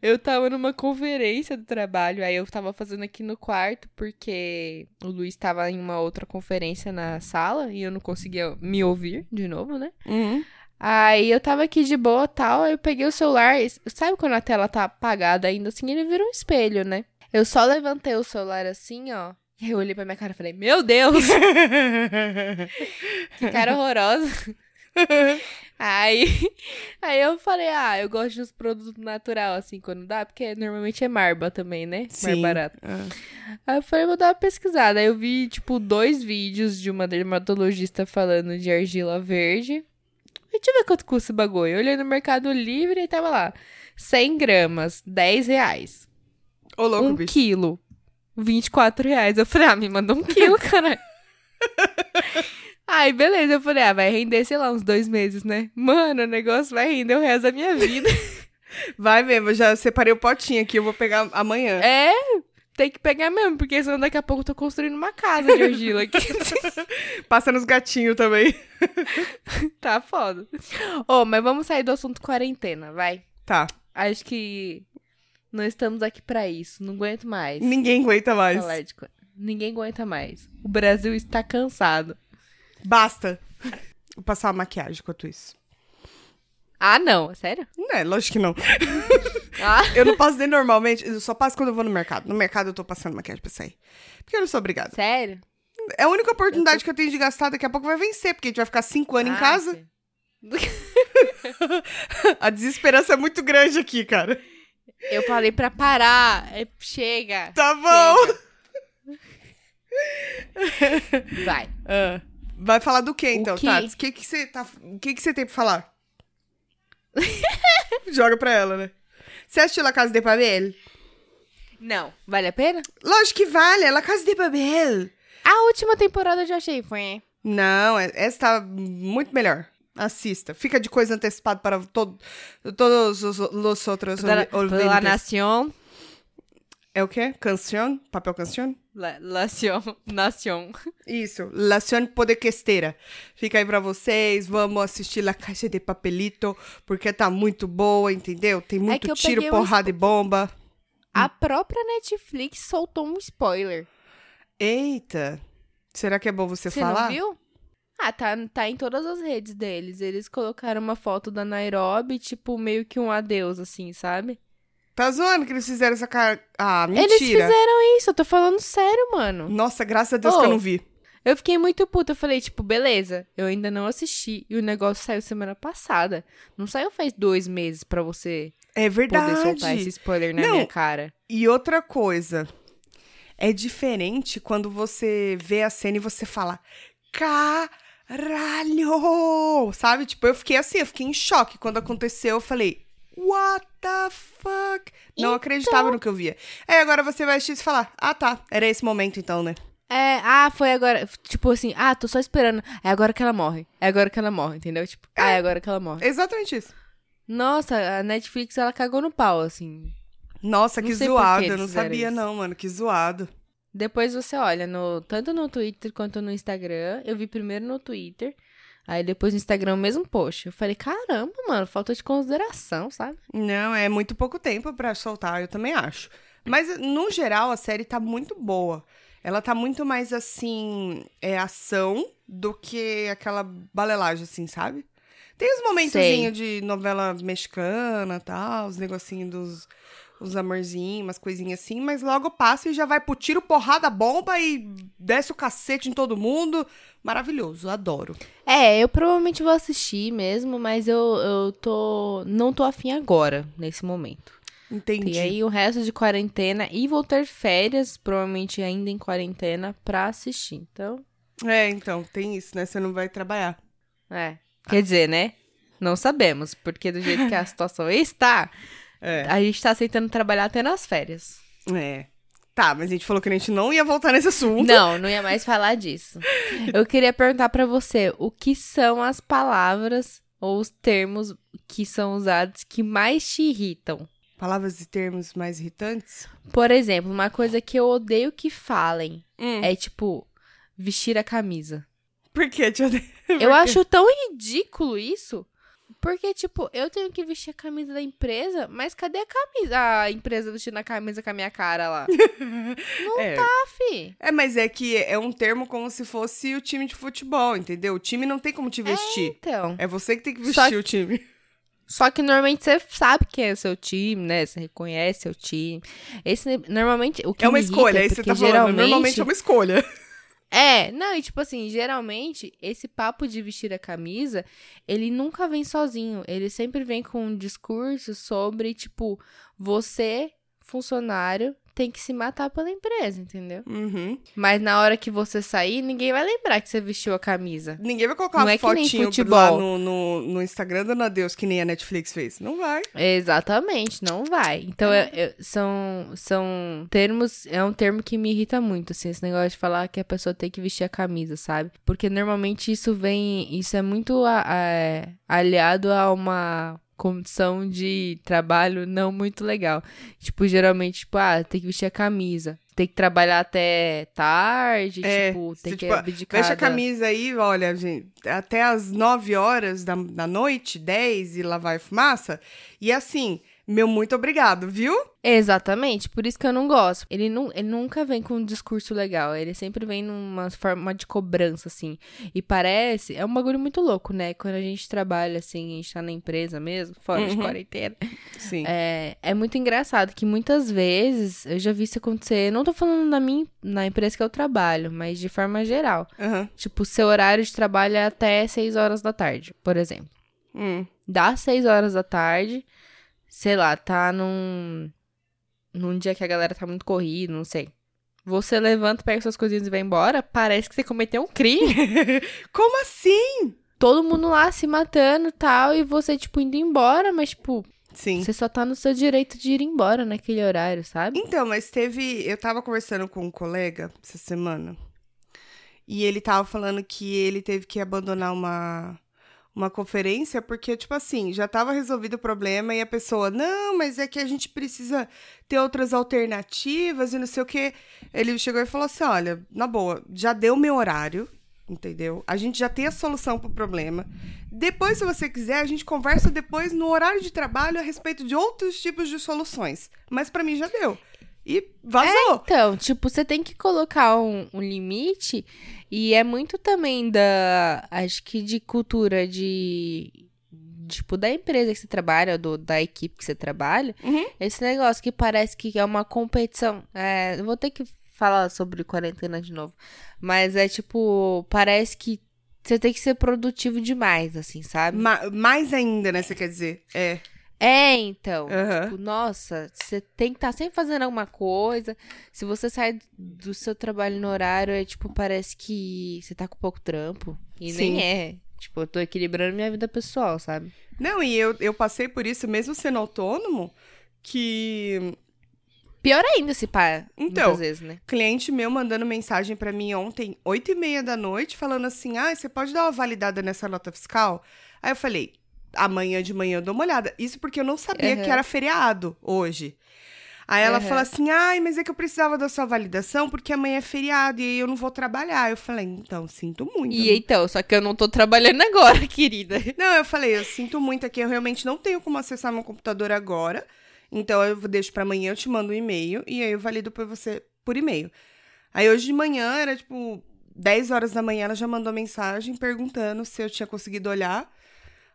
Eu tava numa conferência do trabalho, aí eu tava fazendo aqui no quarto, porque o Luiz tava em uma outra conferência na sala e eu não conseguia me ouvir de novo, né? Uhum. Aí eu tava aqui de boa tal, aí eu peguei o celular. Sabe quando a tela tá apagada ainda assim? Ele vira um espelho, né? Eu só levantei o celular assim, ó. E aí eu olhei pra minha cara e falei, meu Deus, que cara horrorosa. Aí, aí eu falei, ah, eu gosto dos produtos natural, assim, quando dá, porque normalmente é marba também, né? Mais Sim. barato. Ah. Aí eu falei, vou dar uma pesquisada. Aí eu vi, tipo, dois vídeos de uma dermatologista falando de argila verde. E deixa eu ver quanto custa esse bagulho. Eu olhei no Mercado Livre e tava lá. 100 gramas, 10 reais. Ô, louco, um bicho. quilo, 24 reais. Eu falei, ah, me manda um quilo, caralho. Aí, beleza, eu falei, ah, vai render, sei lá, uns dois meses, né? Mano, o negócio vai render o resto da minha vida. Vai mesmo, eu já separei o potinho aqui, eu vou pegar amanhã. é, tem que pegar mesmo, porque senão daqui a pouco eu tô construindo uma casa de argila aqui. Passa nos gatinhos também. tá foda. Ô, mas vamos sair do assunto quarentena, vai. Tá. Acho que não estamos aqui pra isso. Não aguento mais. Ninguém aguenta mais. Ninguém aguenta mais. O Brasil está cansado. Basta. Vou passar uma maquiagem enquanto isso. Ah, não. Sério? Não é, lógico que não. Ah. Eu não passo nem normalmente, eu só passo quando eu vou no mercado. No mercado eu tô passando maquiagem pra sair. Porque eu não sou obrigada. Sério? É a única oportunidade que eu tenho de gastar, daqui a pouco vai vencer, porque a gente vai ficar cinco anos em Ah, casa. sim. A desesperança é muito grande aqui, cara. Eu falei pra parar. É, Chega. Tá bom. Vai. Ah, vai falar do que então, quê? Tats? O que que você tá, o que que você tem pra falar? Joga pra ela, né? Você assistiu La Casa de Papel? Não. Vale a pena? Lógico que vale, é La Casa de Papel. A última temporada eu já achei. Foi. Não, é- essa tá muito melhor. Assista. Fica de coisa antecipada para todo, todos os, os outros Toda, ouvintes. la nación. É o quê? Canción? Papel canción? La, nación. Nación. Isso, Lación Podquesteira. Fica aí pra vocês, vamos assistir La Caixa de Papelito, porque tá muito boa, entendeu? Tem muito que eu tiro, peguei um porrada e bomba. A própria Netflix soltou um spoiler. Eita, será que é bom você, Você falar? não viu? Ah, tá, tá em todas as redes deles. Eles colocaram uma foto da Nairobi, tipo, meio que um adeus, assim, sabe? Tá zoando que eles fizeram essa cara... Ah, Eles mentira. fizeram isso, eu tô falando sério, mano. Nossa, graças a Deus Ô. que eu não vi. Eu fiquei muito puta. Eu falei, tipo, beleza, eu ainda não assisti. E o negócio saiu semana passada. Não saiu faz dois meses pra você É verdade. poder soltar esse spoiler na Não. minha cara. E outra coisa, é diferente quando você vê a cena e você fala, caralho! Sabe? Tipo, eu fiquei assim, eu fiquei em choque. Quando aconteceu, eu falei, what the fuck? Não acreditava no que eu via. Aí agora você vai assistir e falar, ah tá, era esse momento então, né? É, ah, foi agora. Tipo assim, ah, tô só esperando. É agora que ela morre. É agora que ela morre, entendeu? Tipo, ah, é agora que ela morre. Exatamente isso. Nossa, a Netflix, ela cagou no pau, assim. Nossa, Não que zoado. Eu não sabia, isso. não, mano. Que zoado. Depois você olha, no, tanto no Twitter quanto no Instagram. Eu vi primeiro no Twitter. Aí depois no Instagram o mesmo post. Eu falei, caramba, mano, falta de consideração, sabe? Não, é muito pouco tempo pra soltar, eu também acho. Mas, no geral, a série tá muito boa. Ela tá muito mais, assim, é ação do que aquela balelagem, assim, sabe? Tem os momentozinhos de novela mexicana e tal, os negocinhos dos os amorzinhos, umas coisinhas assim, mas logo passa e já vai pro tiro, porrada, bomba e desce o cacete em todo mundo. Maravilhoso, adoro. É, eu provavelmente vou assistir mesmo, mas eu, eu tô. Não tô afim agora, nesse momento. Entendi. E aí o resto de quarentena e vou ter férias, provavelmente ainda em quarentena, pra assistir. Então, É, então, tem isso, né? Você não vai trabalhar. é. Quer dizer, né? Não sabemos, porque do jeito que a situação está, É. a gente tá aceitando trabalhar até nas férias. É. Tá, mas a gente falou que a gente não ia voltar nesse assunto. Não, não ia mais falar disso. Eu queria perguntar pra você, o que são as palavras ou os termos que são usados que mais te irritam? Palavras e termos mais irritantes? Por exemplo, uma coisa que eu odeio que falem Hum. é tipo vestir a camisa. Por tia? Eu acho tão ridículo isso. Porque, tipo, eu tenho que vestir a camisa da empresa, mas cadê a camisa? A empresa vestindo a camisa com a minha cara lá. Não É. tá, fi. É, mas é que é um termo como se fosse o time de futebol, entendeu? O time não tem como te vestir. Então. É, você que tem que vestir o time. Só que normalmente você sabe quem é o seu time, né? Você reconhece seu time. Esse, normalmente, o que É uma escolha, aí você porque tá falando. Normalmente é uma escolha. É, não, e tipo assim, geralmente, esse papo de vestir a camisa, ele nunca vem sozinho. Ele sempre vem com um discurso sobre, tipo, você, funcionário, tem que se matar pela empresa, entendeu? Uhum. Mas na hora que você sair, ninguém vai lembrar que você vestiu a camisa. Ninguém vai colocar Não uma é fotinho futebol. lá no, no, no Instagram dando adeus, que nem a Netflix fez. Não vai. Exatamente, não vai. Então, é- é- são, são termos. É um termo que me irrita muito, assim, esse negócio de falar que a pessoa tem que vestir a camisa, sabe? Porque normalmente isso vem. Isso é muito a- a- aliado a uma condição de trabalho não muito legal. Tipo, geralmente, tipo, ah, tem que vestir a camisa. Tem que trabalhar até tarde, É, tipo, tem se, que tipo, abdicar. Veste a camisa aí, olha, gente, até as 9 horas da, da noite, 10 e lá vai fumaça. E assim, meu muito obrigado, viu? Exatamente, por isso que eu não gosto. Ele, nu ele nunca vem com um discurso legal, ele sempre vem numa forma de cobrança, assim. E parece, é um bagulho muito louco, né? Quando a gente trabalha, assim, a gente tá na empresa mesmo, fora de Uhum. quarentena. Sim. É, é muito engraçado que muitas vezes eu já vi isso acontecer. Não tô falando na minha na empresa que eu trabalho, mas de forma geral. Aham. Tipo, seu horário de trabalho é até 6 horas da tarde, por exemplo. Hum. Dá 6 horas da tarde, sei lá, tá num. num dia que a galera tá muito corrida, não sei. Você levanta, pega suas coisinhas e vai embora, parece que você cometeu um crime. Como assim? Todo mundo lá se matando e tal, e você, tipo, indo embora, mas, tipo, Sim. você só tá no seu direito de ir embora naquele horário, sabe? Então, mas teve. Eu tava conversando com um colega essa semana. E ele tava falando que ele teve que abandonar uma, uma conferência porque, tipo assim, já tava resolvido o problema e a pessoa, não, mas é que a gente precisa ter outras alternativas e não sei o quê. Ele chegou e falou assim: olha, na boa, já deu meu horário, entendeu? A gente já tem a solução pro problema. Depois, se você quiser, a gente conversa depois no horário de trabalho a respeito de outros tipos de soluções. Mas pra mim já deu. E vazou. Então, tipo, você tem que colocar um, um limite e é muito também da, acho que de cultura de, tipo, da empresa que você trabalha, do, da equipe que você trabalha, Uhum. esse negócio que parece que é uma competição, é, vou ter que falar sobre quarentena de novo, mas é tipo, parece que você tem que ser produtivo demais, assim, sabe? Ma- mais ainda, né? Você quer dizer? É. É, então. Aham. Tipo, nossa, você tem que estar sempre fazendo alguma coisa. Se você sai do seu trabalho no horário, é tipo, parece que você tá com pouco trampo. E Sim. nem é. Tipo, eu tô equilibrando minha vida pessoal, sabe? Não, e eu, eu passei por isso, mesmo sendo autônomo, que Pior ainda se pá, Então. muitas vezes, né? cliente meu mandando mensagem pra mim ontem, oito e meia da noite, falando assim, ah, você pode dar uma validada nessa nota fiscal? Aí eu falei, amanhã de manhã eu dou uma olhada. Isso porque eu não sabia Aham. que era feriado hoje. Aí ela Aham. falou assim, ai, mas é que eu precisava da sua validação porque amanhã é feriado e aí eu não vou trabalhar. Eu falei, então, sinto muito. E então, só que eu não tô trabalhando agora, querida. Não, eu falei, eu sinto muito aqui, eu realmente não tenho como acessar meu computador agora. Então eu deixo pra amanhã, eu te mando um e-mail e aí eu valido por você por e-mail. Aí hoje de manhã, era tipo 10 horas da manhã, ela já mandou mensagem perguntando se eu tinha conseguido olhar.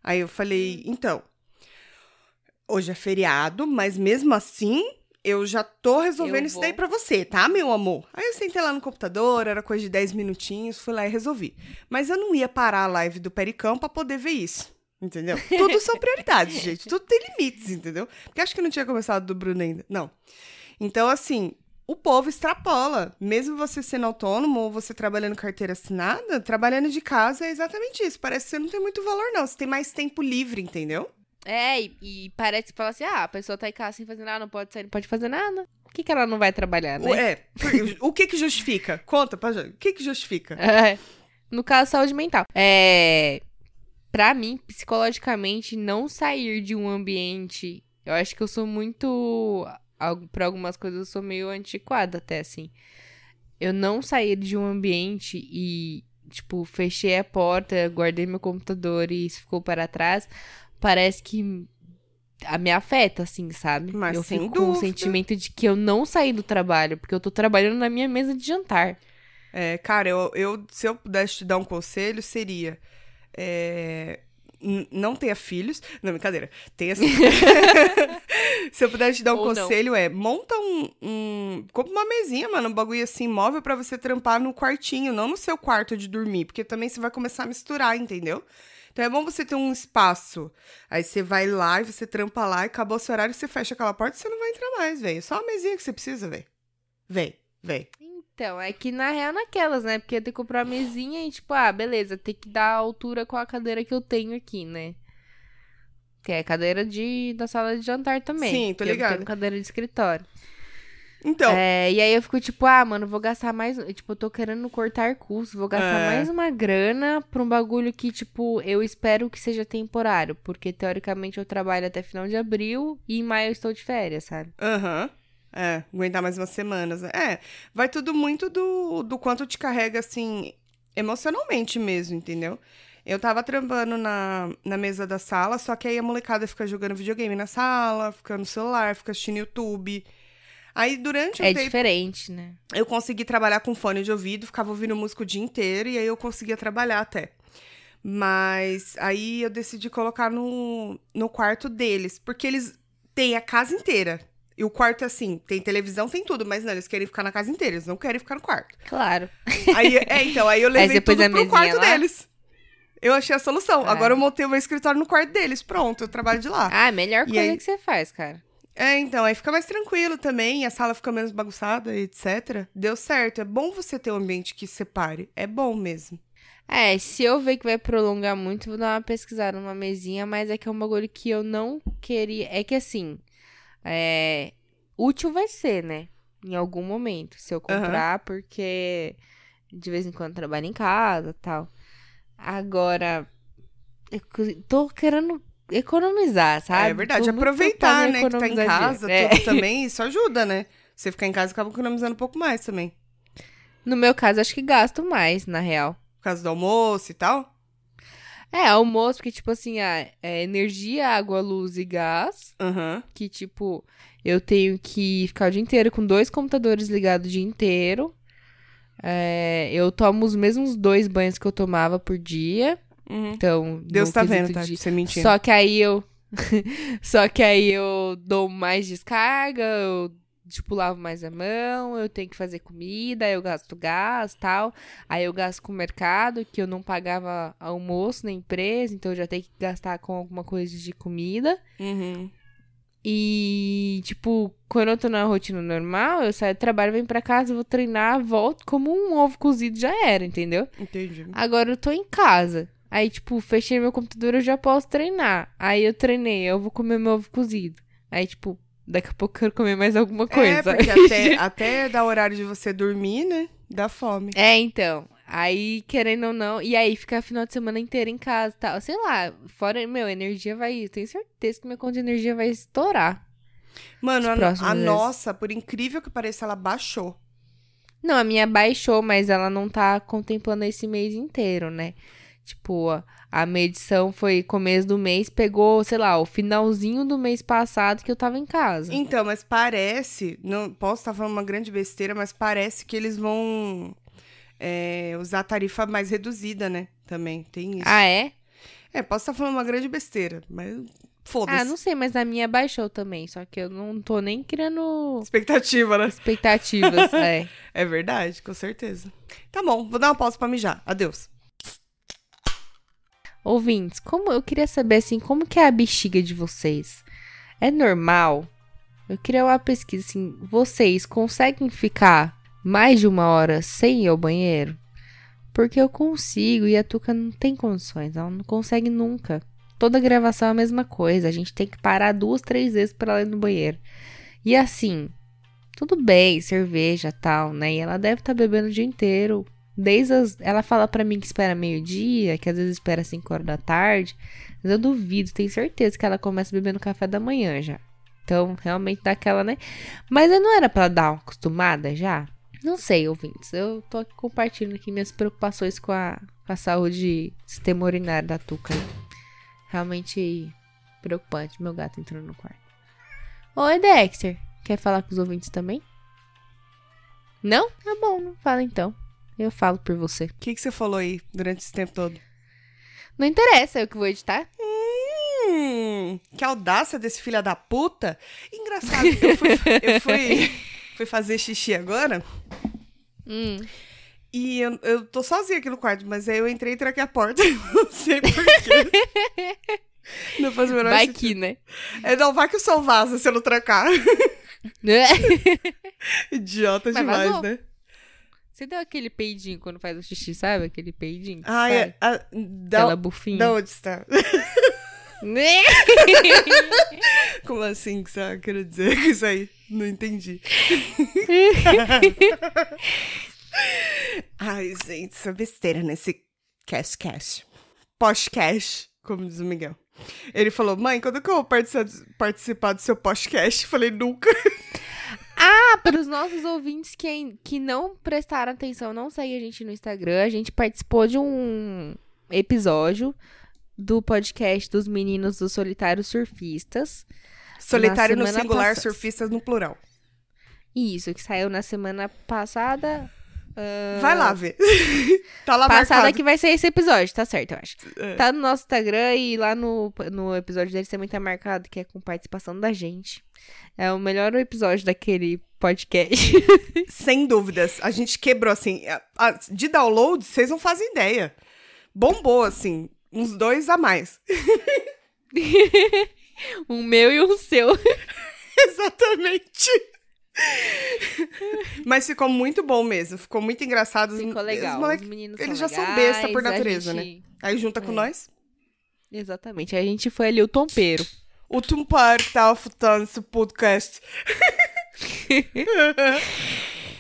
Aí eu falei, então, hoje é feriado, mas mesmo assim, eu já tô resolvendo isso daí pra você, tá, meu amor? Aí eu sentei lá no computador, era coisa de 10 minutinhos, fui lá e resolvi. Mas eu não ia parar a live do Pericão pra poder ver isso. Entendeu? Tudo são prioridades, gente. Tudo tem limites, entendeu? Porque acho que não tinha começado do Bruno ainda. Não. Então, assim, o povo extrapola. Mesmo você sendo autônomo ou você trabalhando carteira assinada, trabalhando de casa é exatamente isso. Parece que você não tem muito valor, não. Você tem mais tempo livre, entendeu? É, e, e parece que fala assim: ah, a pessoa tá em casa sem fazer nada, não pode sair, não pode fazer nada. Por que, que ela não vai trabalhar, né? É. O que que justifica? Conta pra gente. O que que justifica? É. No caso, saúde mental. É. Pra mim, psicologicamente, não sair de um ambiente. Eu acho que eu sou muito. Pra algumas coisas, eu sou meio antiquada, até assim. Eu não sair de um ambiente e, tipo, fechei a porta, guardei meu computador e isso ficou para trás. Parece que. a- Me afeta, assim, sabe? Mas eu fico com o sentimento de que eu não saí do trabalho, porque eu tô trabalhando na minha mesa de jantar. É, cara, eu, eu- se eu pudesse te dar um conselho, seria. é, não tenha filhos. Não, brincadeira. Tenha. se eu pudesse te dar um Ou não. conselho, é monta um, um. Compra uma mesinha, mano, um bagulho assim, móvel pra você trampar no quartinho, não no seu quarto de dormir, porque também você vai começar a misturar, entendeu? Então é bom você ter um espaço. Aí você vai lá e você trampa lá e acabou o seu horário, você fecha aquela porta e você não vai entrar mais, velho. Só uma mesinha que você precisa, velho. Vem, vem. Então, é que na real naquelas, né? Porque eu tenho que comprar uma mesinha e, tipo, ah, beleza, tem que dar a altura com a cadeira que eu tenho aqui, né? Que é cadeira de, da sala de jantar também. Sim, tô que Eu tenho cadeira de escritório. Então, É, e aí eu fico tipo, ah, mano, vou gastar mais. Tipo, eu tô querendo cortar custos, vou gastar É. mais uma grana pra um bagulho que, tipo, eu espero que seja temporário. Porque teoricamente eu trabalho até final de abril e em maio eu estou de férias, sabe? aham. É, aguentar mais umas semanas. É, vai tudo muito do, do quanto te carrega, assim, emocionalmente mesmo, entendeu? Eu tava trampando na, na mesa da sala, só que aí a molecada fica jogando videogame na sala, fica no celular, fica assistindo YouTube. Aí durante um É tempo diferente, né? eu consegui trabalhar com fone de ouvido, ficava ouvindo música o dia inteiro e aí eu conseguia trabalhar até. Mas aí eu decidi colocar no, no quarto deles, porque eles têm a casa inteira. E o quarto, assim, tem televisão, tem tudo, mas não, eles querem ficar na casa inteira, eles não querem ficar no quarto. Claro. Aí, é, então, aí eu Aí levei pôs tudo pro quarto lá? deles. Eu achei a solução. Ah. Agora eu montei o meu escritório no quarto deles. Pronto, eu trabalho de lá. Ah, melhor E coisa aí- que você faz, cara. É, então, aí fica mais tranquilo também, a sala fica menos bagunçada, etc. Deu certo. É bom você ter um ambiente que separe. É bom mesmo. É, se eu ver que vai prolongar muito, vou dar uma pesquisada numa mesinha, mas é que é um bagulho que eu não queria. É que assim, é. Útil vai ser, né? Em algum momento, se eu comprar, porque de vez em quando trabalho em casa e tal. Agora, eu tô querendo economizar, sabe? é verdade. Tô Aproveitar, né, que tá em casa. É. tudo também, isso ajuda, né? Você ficar em casa acaba economizando um pouco mais também. No meu caso, acho que gasto mais, na real. Por causa do almoço e tal. É, almoço, porque, tipo assim, ah, é energia, água, luz e gás. Aham. que, tipo, eu tenho que ficar o dia inteiro com dois computadores ligados o dia inteiro. É, eu tomo os mesmos dois banhos que eu tomava por dia. Uhum. Então, Deus tá vendo, tá? de- Você mentindo. Só que aí eu. Só que aí eu dou mais descarga, eu, tipo, lavo mais a mão, eu tenho que fazer comida, eu gasto gás tal. Aí eu gasto com o mercado, que eu não pagava almoço na empresa, então eu já tenho que gastar com alguma coisa de comida. Uhum. E, tipo, quando eu tô na rotina normal, eu saio do trabalho, venho pra casa, vou treinar, volto como um ovo cozido já era, entendeu? Entendi. Agora eu tô em casa. Aí, tipo, fechei meu computador, eu já posso treinar. Aí eu treinei, eu vou comer meu ovo cozido. Aí, tipo, daqui a pouco eu quero comer mais alguma coisa. É, porque até, até dá horário de você dormir, né? Dá fome. É, então. Aí, querendo ou não, e aí ficar final de semana inteiro em casa e tal. Sei lá, fora, meu, energia vai. Eu tenho certeza que minha conta de energia vai estourar. Mano, a, a nossa, por incrível que pareça, ela baixou. Não, a minha baixou, mas ela não tá contemplando esse mês inteiro, né? Tipo, a- a medição foi começo do mês, pegou, sei lá, o finalzinho do mês passado que eu tava em casa. Então, mas parece, não posso estar falando uma grande besteira, mas parece que eles vão é, usar a tarifa mais reduzida, né? Também tem isso. Ah, é? É, posso estar falando uma grande besteira, mas foda-se. Ah, não sei, mas a minha baixou também, só que eu não tô nem criando Expectativa, né? expectativas, é. É verdade, com certeza. Tá bom, vou dar uma pausa pra mijar. Adeus. Ouvintes, como eu queria saber assim, como que é a bexiga de vocês? É normal? Eu queria uma pesquisa assim, vocês conseguem ficar mais de uma hora sem ir ao banheiro? Porque eu consigo e a Tuca não tem condições, ela não consegue nunca. Toda gravação é a mesma coisa, a gente tem que parar duas, três vezes para ir no banheiro. E assim, tudo bem, cerveja tal, né? E ela deve estar bebendo o dia inteiro, Desde as... Ela fala pra mim que espera meio-dia, que às vezes espera 5 horas da tarde. Mas eu duvido, tenho certeza que ela começa bebendo café da manhã já. Então, realmente dá aquela, né? Mas eu não era pra dar uma acostumada já? Não sei, ouvintes. Eu tô aqui compartilhando aqui minhas preocupações com a, com a saúde sistema urinário da Tuca. Realmente preocupante. Meu gato entrou no quarto. Oi, Dexter. Quer falar com os ouvintes também? Não? Tá bom, não fala então. Eu falo por você. O que, que você falou aí durante esse tempo todo? Não interessa, eu que vou editar. Hum, que audácia desse filho da puta. Engraçado, eu fui, eu fui, fui fazer xixi agora Hum. e eu, eu tô sozinha aqui no quarto, mas aí eu entrei e tranquei a porta. Não sei porquê. Não faz o menor Vai sentido. que, né? É, não, vai que o som vaza se eu não trancar. Idiota Mas demais, vazou. né? Você deu aquele peidinho quando faz o xixi, sabe? Aquele peidinho. que Ah, é. ah, da, Aquela bufinha. da onde está? Né? Como assim que você querendo dizer com isso aí? Não entendi. Ai, gente, isso é besteira nesse cash cash. Podcast, como diz o Miguel. Ele falou, mãe, quando que eu vou participar, participar do seu podcast? Falei, nunca. Ah, para os nossos ouvintes que, que não prestaram atenção, não seguem a gente no Instagram, a gente participou de um episódio do podcast dos meninos dos solitários surfistas. Solitário no singular, passada. surfistas no plural. Isso, que saiu na semana passada. ah, Vai lá ver. tá lá Passada marcado. que vai ser esse episódio, tá certo, eu acho. É. Tá no nosso Instagram e lá no, no episódio dele também tá marcado, que é com participação da gente. É o melhor episódio daquele podcast. Sem dúvidas. A gente quebrou, assim. a- a- de download, vocês não fazem ideia. Bombou, assim. Uns dois a mais. um meu e um seu. Exatamente. Mas ficou muito bom mesmo. Ficou muito engraçado. Ficou Os legal. moleque- Os meninos eles são já são legais, besta por natureza, gente- Aí junta com É. nós. Exatamente. A gente foi ali o tompeiro. O Tumpar que tava futando esse podcast.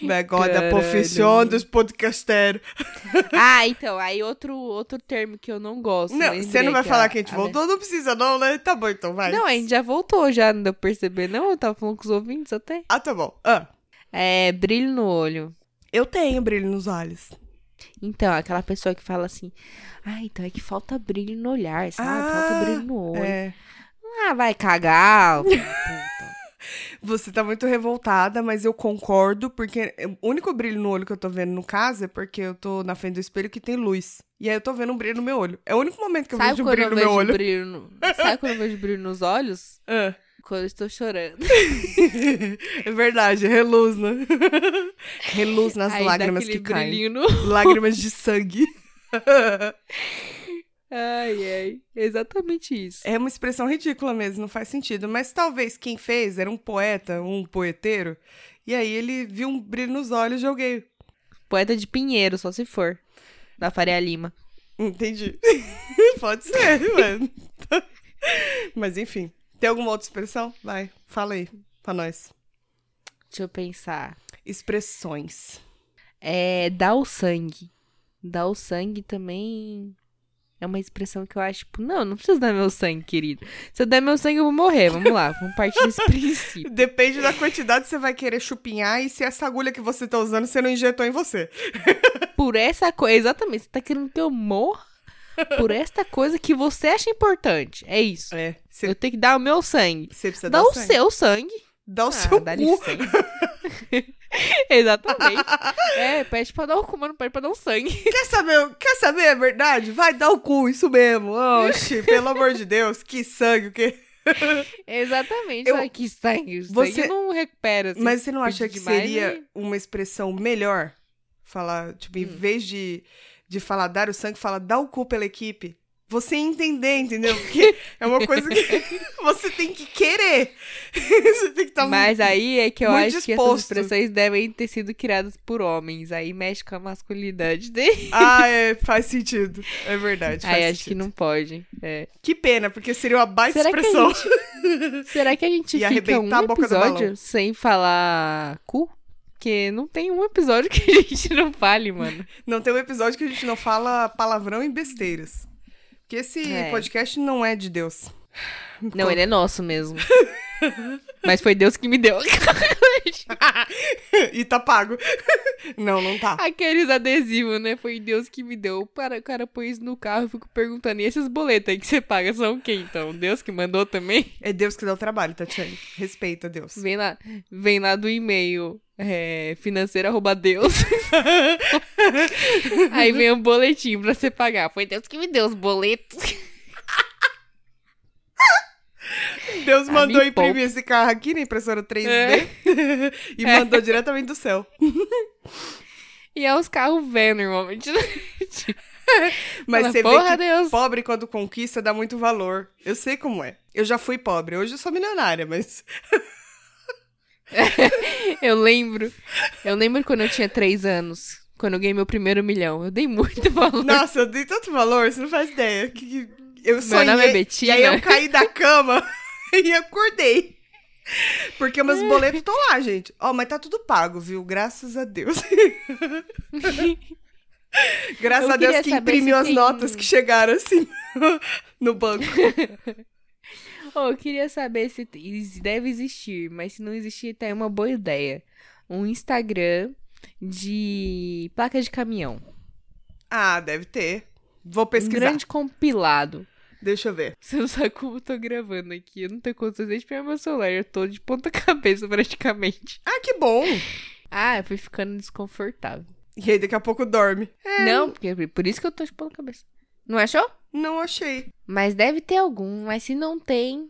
Negócio da Caralho. profissão dos podcasteiros. ah, então, aí outro, outro termo que eu não gosto. Não, você não vai que falar que a gente a- voltou? Não precisa não, né? Tá bom então, vai. Não, a gente já voltou, já não deu pra perceber, não? Eu tava falando com os ouvintes até. Ah, tá bom. Ah, É, brilho no olho. eu tenho brilho nos olhos. Então, aquela pessoa que fala assim, ah, então é que falta brilho no olhar, sabe? falta Ah, brilho no olho. É. Ah, vai cagar. puta. Você tá muito revoltada, mas eu concordo, porque o único brilho no olho que eu tô vendo no caso é porque eu tô na frente do espelho que tem luz. E aí eu tô vendo um brilho no meu olho. É o único momento que eu Sabe vejo um brilho no meu olho. brilho no... Sabe quando eu vejo brilho nos olhos? Ah. Quando eu estou chorando. é verdade, reluz, né? reluz nas Aí lágrimas que caem. no... Lágrimas de sangue. Ai, ai. Exatamente isso. É uma expressão ridícula mesmo, não faz sentido. Mas talvez quem fez era um poeta, um poeteiro. E aí ele viu um brilho nos olhos e joguei. Poeta de Pinheiro, só se for. Da Faria Lima. Entendi. Pode ser, mano. Mas enfim. Tem alguma outra expressão? Vai, fala aí pra nós. Deixa eu pensar. Expressões. É dar o sangue. Dar o sangue também é uma expressão que eu acho, tipo, não, não preciso dar meu sangue, querido. Se eu der meu sangue, eu vou morrer. Vamos lá, vamos partir desse princípio. Depende da quantidade que você vai querer chupinhar e se essa agulha que você tá usando você não injetou em você. Por essa coisa, exatamente, você tá querendo que eu morra por esta coisa que você acha importante. É isso. É. Você, Eu tenho que dar o meu sangue. você precisa Dá dar o sangue. seu sangue. Dá o Ah, seu dá cu. Exatamente. É, pede pra dar o cu, mas não pede pra dar o sangue. Quer saber, quer saber a verdade? Vai dar o cu, isso mesmo. Oxi, pelo amor de Deus, que sangue, o quê? Exatamente. Eu- Ai, que sangue. Você- sangue não recupera. assim, Mas você não acha que demais, seria né? uma expressão melhor? Falar, tipo, Hum. em vez de, de falar dar o sangue, fala dar o cu pela equipe. Você entender, entendeu? Porque é uma coisa que você tem que querer. você tem que estar Mas aí é que eu muito acho que essas disposto. expressões devem ter sido criadas por homens. Aí mexe com a masculinidade dele. Ah, é, faz sentido. É verdade. Aí faz acho que não pode. É. Que pena, porque seria uma baita Será que expressão. gente- Será que a gente E fica arrebentar um a boca do balão. episódio sem falar cu? Porque não tem um episódio que a gente não fale, mano. Não tem um episódio que a gente não fala palavrão e besteiras. Porque esse É. podcast não é de Deus. Não, ele é nosso mesmo. Mas foi Deus que me deu. e tá pago. Não, não tá. Aqueles adesivos, né? Foi Deus que me deu. O cara põe isso no carro, eu fico perguntando, e esses boletos aí que você paga são quem, então? Deus que mandou também? É Deus que dá o trabalho, Tatiane. Respeita Deus. Vem lá, vem lá do e-mail é, financeiro arroba Deus. aí vem um boletim pra você pagar. Foi Deus que me deu os boletos. Deus Ah, mandou imprimir poupa. esse carro aqui na impressora 3D É. e mandou diretamente do céu. E é os carros velhos, normalmente. Mas Fala, você vê que Deus. pobre quando conquista dá muito valor. Eu sei como é. Eu já fui pobre. Hoje eu sou milionária, mas Eu lembro. Eu lembro quando eu tinha três anos. Quando eu ganhei meu primeiro milhão. Eu dei muito valor. Nossa, eu dei tanto valor, você não faz ideia. Que, eu sonhei, nome é Betina. E aí eu caí da cama e acordei. Porque meus boletos estão lá, gente. Ó, mas tá tudo pago, viu? Graças a Deus. Graças Eu a Deus que imprimiu as notas que chegaram assim no banco. Oh, eu queria saber se deve existir, mas se não existir, tá aí uma boa ideia. Um Instagram de placa de caminhão. Ah, deve ter. Vou Um pesquisar. grande compilado. Deixa eu ver. Você não sabe como eu tô gravando aqui. Eu não tenho condições nem de pegar meu celular. Eu tô de ponta cabeça praticamente. Ah, que bom. Ah, eu fui ficando desconfortável. E aí daqui a pouco dorme. É, Não, porque por isso que eu tô de ponta cabeça. Não achou? não achei. Mas deve ter algum. Mas se não tem,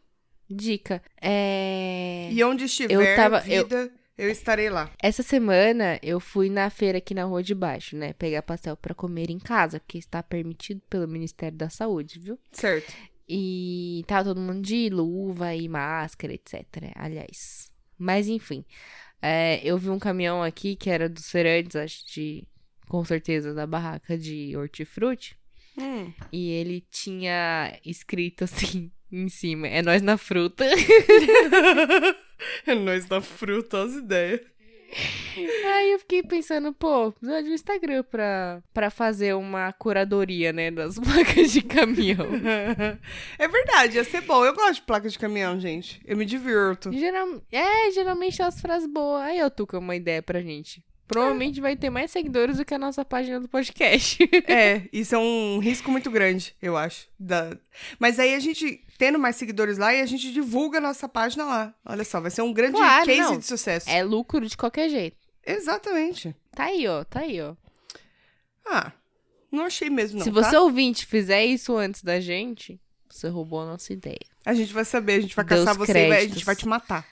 dica. É. E onde estiver tava- vida, eu... estarei lá. Essa semana eu fui na feira aqui na rua de baixo, né? Pegar pastel pra comer em casa, porque está permitido pelo Ministério da Saúde, viu? Certo. E tava todo mundo de luva e máscara, etc. Aliás. Mas enfim. é, eu vi um caminhão aqui que era dos feirantes, acho de. Com certeza, da barraca de hortifruti. Hum. E ele tinha escrito assim em cima: É nós na fruta. É nós da fruta, as ideias. Aí eu fiquei pensando, pô, precisa de um Instagram pra, pra fazer uma curadoria, né, das placas de caminhão. É verdade, ia ser bom. Eu gosto de placa de caminhão, gente. Eu me divirto. Geral... É, geralmente as frases boas. Aí eu Tuca uma ideia pra gente. Provavelmente vai ter mais seguidores do que a nossa página do podcast. É, isso é um risco muito grande, eu acho. Da... Mas aí a gente, tendo mais seguidores lá, e a gente divulga a nossa página lá. Olha só, vai ser um grande Claro, case não. de sucesso. é lucro de qualquer jeito. Exatamente. Tá aí, ó, tá aí, ó. Ah, não achei mesmo, não. Se tá? você ouvinte fizer isso antes da gente, você roubou a nossa ideia. A gente vai saber, a gente vai Deus caçar você e vai- a créditos. gente vai te matar.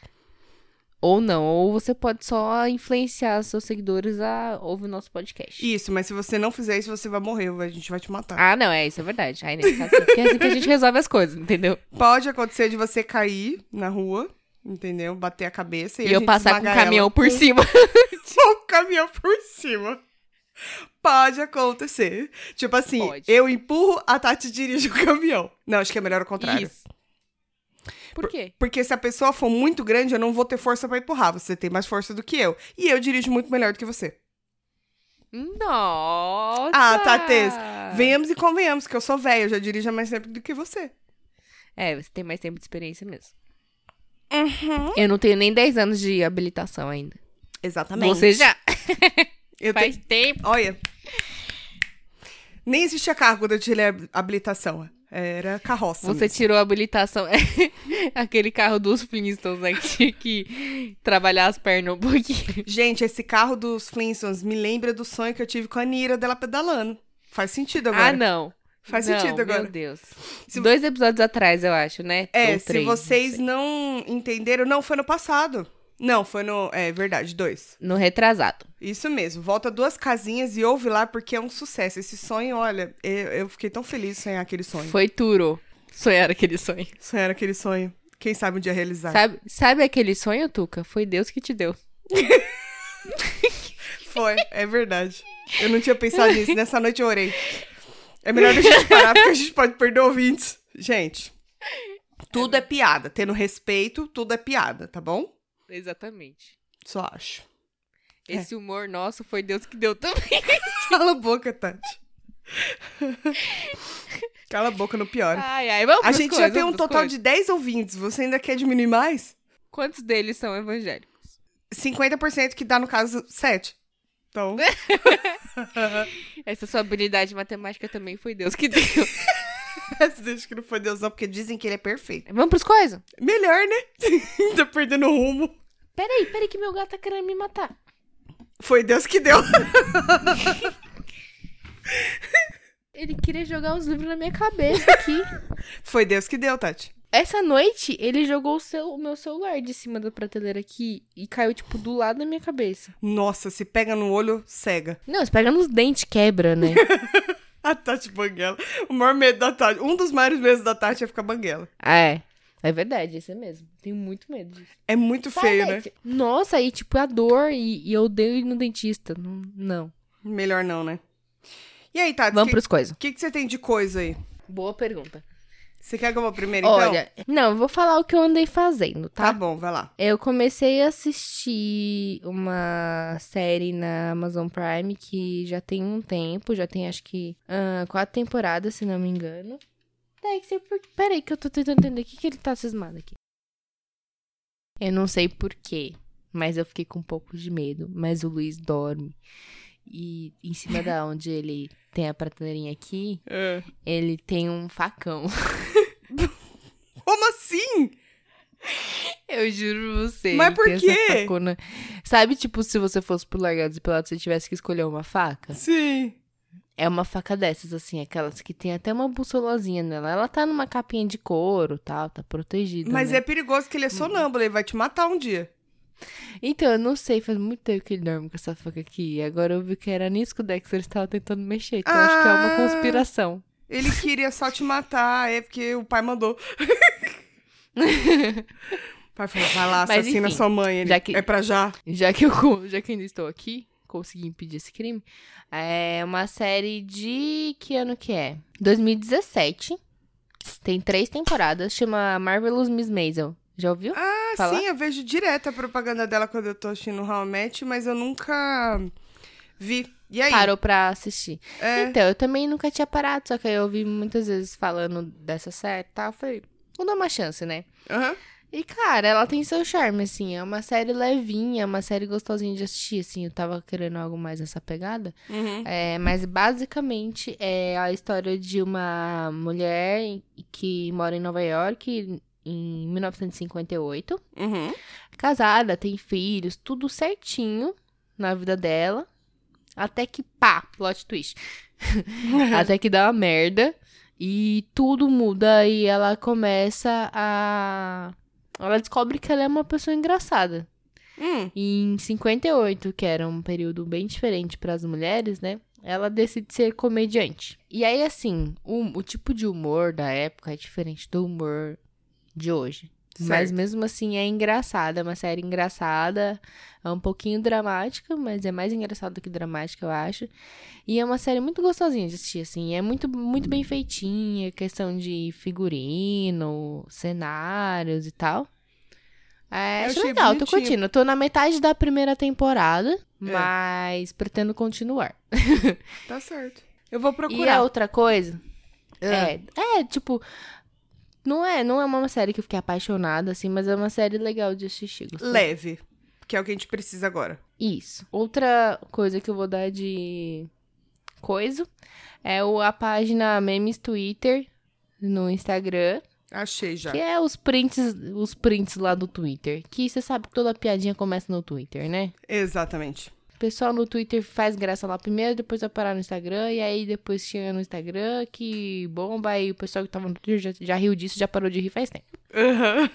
Ou não, ou você pode só influenciar seus seguidores a ouvir o nosso podcast. Isso, mas se você não fizer isso, você vai morrer, a gente vai te matar. Ah, não, é, isso é verdade. Aí nesse caso, porque é assim que a gente resolve as coisas, entendeu? Pode acontecer de você cair na rua, entendeu? Bater a cabeça e, E, eu passar com o caminhão por cima. com o caminhão por cima. Pode acontecer. Tipo assim, Pode. eu empurro, a Tati dirige o caminhão. Não, acho que é melhor o contrário. Isso. Por quê? Porque se a pessoa for muito grande, eu não vou ter força pra empurrar. Você tem mais força do que eu. E eu dirijo muito melhor do que você. Nossa! Ah, Tatês, Venhamos e convenhamos que eu sou velha, eu já dirijo há mais tempo do que você. É, você tem mais tempo de experiência mesmo. Uhum. Eu não tenho nem 10 anos de habilitação ainda. Exatamente. Você já Eu faz tenho... tempo. Olha. Nem existia carro quando eu tirei a habilitação. Era carroça. Você mesmo. tirou a habilitação. Aquele carro dos Flintstones, né? Que tinha que trabalhar as pernas um pouquinho. Gente, esse carro dos Flintstones me lembra do sonho que eu tive com a Nira dela pedalando. Faz sentido agora. Ah, não. Faz Não, sentido agora. Meu Deus. Se- Dois episódios atrás, eu acho, né? É, Ou se três, vocês não não entenderam, não, foi no passado. Não, foi no. É verdade, dois. No retrasado. Isso mesmo. Volta duas casinhas e ouve lá porque é um sucesso. Esse sonho, olha, eu, eu fiquei tão feliz de sonhar aquele sonho. Foi Turo. Sonhar aquele sonho. Sonhar aquele sonho. Quem sabe um dia realizar. Sabe, sabe aquele sonho, Tuca? Foi Deus que te deu. Foi, é verdade. Eu não tinha pensado nisso. Nessa noite eu orei. É melhor a gente parar porque a gente pode perder ouvintes. Gente, tudo é piada. Tendo respeito, tudo é piada, tá bom? Exatamente. Só acho. É. Esse humor nosso foi Deus que deu também. Cala a boca, Tati. Cala a boca, não piora. Ai, ai, vamos A gente já coisas, tem um total coisas. de 10 ouvintes. Você ainda quer diminuir mais? Quantos deles são evangélicos? 50% que dá, no caso, 7. Então, Essa sua habilidade matemática também foi Deus que deu. deixa que não foi Deus não, porque dizem que ele é perfeito. vamos pros coisas? Melhor, né? tá perdendo o rumo. Peraí, peraí que meu gato tá querendo me matar. Foi Deus que deu. Ele queria jogar os livros na minha cabeça aqui. Foi Deus que deu, Tati. Essa noite, ele jogou o, seu, o meu celular de cima da prateleira aqui e caiu, tipo, do lado da minha cabeça. Nossa, se pega no olho, cega. Não, você pega nos dentes, quebra, né? A Tati banguela. O maior medo da Tati. Um dos maiores medos da Tati é ficar banguela. é. É verdade, isso é mesmo. Tenho muito medo disso. É muito feio, né? Nossa, e tipo, a dor e, e eu odeio ir no dentista. Não. não. Melhor não, né? E aí, Tati, Vamos que, pros coisas. o que, que você tem de coisa aí? Boa pergunta. Você quer que eu vou primeiro, então? Olha, não, eu vou falar o que eu andei fazendo, Tá tá? bom, vai lá. Eu comecei a assistir uma série na Amazon Prime que já tem um tempo, já tem acho que ah, quatro temporadas, se não me engano. Dexter, por... peraí que eu tô tentando entender o que, que ele tá cismado aqui. Eu não sei porquê, mas eu fiquei com um pouco de medo. Mas o Luiz dorme. E em cima da onde ele tem a prateleirinha aqui, É. ele tem um facão. Como assim? Eu juro você. Mas por quê? Sabe, tipo, se você fosse pro Largados e Pelados você tivesse que escolher uma faca? Sim. É uma faca dessas, assim, aquelas que tem até uma bussolazinha nela. Ela tá numa capinha de couro tal, tá protegida. Mas né? é perigoso que ele é sonâmbulo, ele vai te matar um dia. Então, eu não sei, faz muito tempo que ele dorme com essa faca aqui. E agora eu vi que era nisso que o Dexter estava tentando mexer. Então, eu acho que é uma Ah. conspiração. Ele queria só te matar, é porque o pai mandou. o pai falou, vai lá, Mas, assassina enfim, sua mãe. Ele, já que- É pra já. Já que eu, já que ainda estou aqui, consegui impedir esse crime. É uma série de. Que ano que é? 2017. Tem três temporadas. Chama Marvelous Miss Maisel. Já ouviu? Ah, Falar? sim, eu vejo direto a propaganda dela quando eu tô assistindo How I Met, mas eu nunca vi. E aí? Parou pra assistir. É, Então, eu também nunca tinha parado, só que aí eu ouvi muitas vezes falando dessa série e tal. Eu falei, vou dar uma chance, né? aham. E, cara, ela tem seu charme, assim. É uma série levinha, uma série gostosinha de assistir, assim. Eu tava querendo algo mais nessa pegada. Uhum. É, mas basicamente é a história de uma mulher que mora em Nova York em 1958. Uhum. Casada, tem filhos, tudo certinho na vida dela. Até que, pá, plot twist. Até que dá uma merda e tudo muda e ela começa a. Ela descobre que ela é uma pessoa engraçada. Hum, Em 58, que era um período bem diferente para as mulheres, né? Ela decide ser comediante. E aí, assim, o, o tipo de humor da época é diferente do humor de hoje. Mas Certo. mesmo assim é engraçada, é uma série engraçada, é um pouquinho dramática, mas é mais engraçada do que dramática, eu acho. E é uma série muito gostosinha de assistir, assim, é muito, muito bem feitinha, questão de figurino, cenários e tal. É, Eu acho legal, tô bonitinho. curtindo. Eu tô na metade da primeira temporada, mas pretendo continuar. tá certo. Eu vou E a procurar. outra coisa, É. é, é, tipo, não é, não é uma série que eu fiquei apaixonada, assim, mas é uma série legal de assistir. gostei. Leve, que é o que a gente precisa agora. Isso. Outra coisa que eu vou dar de coisa é o, a página Memes Twitter no Instagram, Achei já. que é os prints, os prints lá do Twitter. Que você sabe que toda piadinha começa no Twitter, né? Exatamente. O pessoal no Twitter faz graça lá primeiro, depois vai parar no Instagram, e aí depois chega no Instagram que bomba, aí o pessoal que tava no Twitter já, já riu disso, já parou de rir faz tempo. Aham.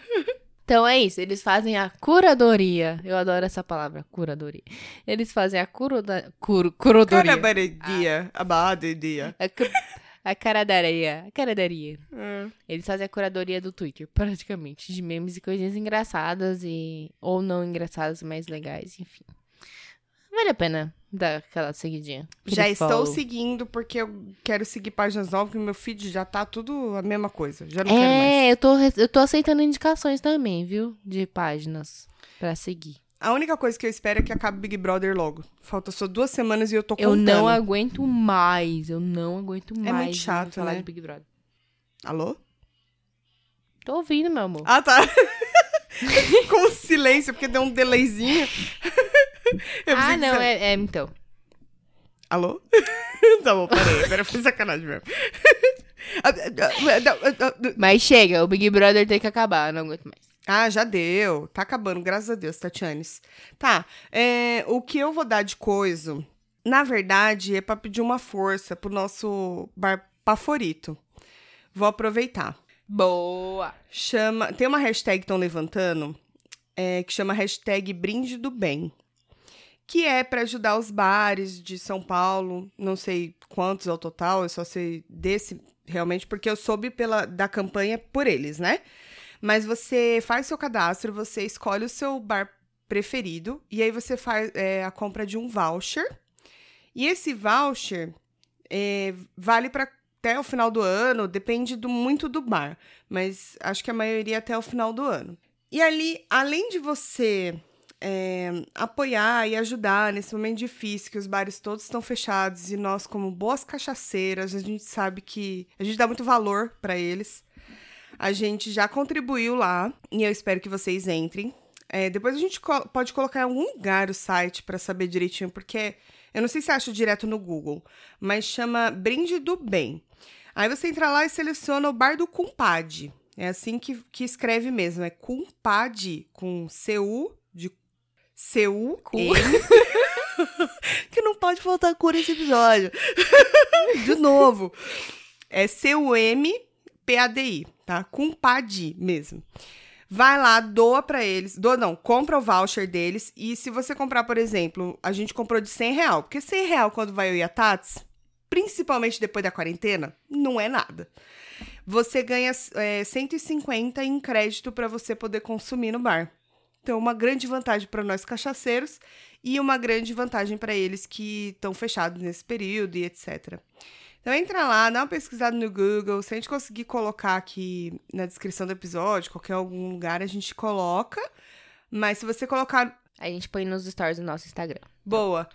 Então é isso, eles fazem a curadoria. Eu adoro essa palavra, curadoria. Eles fazem a curoda, cur, curadoria. Carabaredia, abadedia. A, cu- a caradaria, a caradaria. É. Eles fazem a curadoria do Twitter, praticamente, de memes e coisinhas engraçadas e ou não engraçadas, mas legais, enfim. Vale a pena dar aquela seguidinha. Já estou follow. seguindo porque eu quero seguir páginas novas, porque meu feed já tá tudo a mesma coisa. Já não quero mais. É, eu tô, eu tô aceitando indicações também, viu? De páginas pra seguir. A única coisa que eu espero é que acabe Big Brother logo. Falta só duas semanas e eu tô Eu contando. não aguento mais, eu não aguento mais. muito de chato, falar né? de Big Brother. Alô? Tô ouvindo, meu amor. Ah, tá. Com silêncio, porque deu um delayzinho. Ah, não, você- é, é, então. Alô? tá bom, parei. Agora foi sacanagem mesmo. Mas chega, o Big Brother tem que acabar, eu não aguento mais. Ah, já deu. Tá acabando, graças a Deus, Tatianes. Tá, é, o que eu vou dar de coisa, na verdade, é pra pedir uma força pro nosso bar favorito. Vou aproveitar. Boa! Chama, tem uma hashtag que estão levantando, é, que chama hashtag Brinde do Bem. Que é pra ajudar os bares de São Paulo. Não sei quantos ao total, eu só sei desse realmente, porque eu soube pela, da campanha por eles, né? Mas você faz seu cadastro, você escolhe o seu bar preferido e aí você faz é, a compra de um voucher. E esse voucher é, vale para até o final do ano, depende do, muito do bar, mas acho que a maioria até o final do ano. E ali, além de você é, apoiar e ajudar nesse momento difícil que os bares todos estão fechados e nós, como boas cachaceiras, a gente sabe que a gente dá muito valor para eles. A gente já contribuiu lá e eu espero que vocês entrem. É, depois a gente co pode colocar em algum lugar o site para saber direitinho, porque eu não sei se acha direto no Google, mas chama Brinde do Bem. Aí você entra lá e seleciona o Bar do Cumpade. É assim que, que escreve mesmo, é Cumpade, com C-U, de C-U, que não pode faltar cor nesse episódio. de novo. É C-U-M-P-A-D-I, tá? Cumpade mesmo. Vai lá, doa para eles. Doa não, compra o voucher deles. E se você comprar, por exemplo, a gente comprou de 100 real. Porque 100 real quando vai eu e a Tats, principalmente depois da quarentena, não é nada. Você ganha é, 150 em crédito para você poder consumir no bar. Então, uma grande vantagem para nós cachaceiros e uma grande vantagem para eles que estão fechados nesse período e etc. Então entra lá, dá uma pesquisada no Google. Se a gente conseguir colocar aqui na descrição do episódio, qualquer algum lugar, a gente coloca. Mas se você colocar. A gente põe nos stories do nosso Instagram. Boa.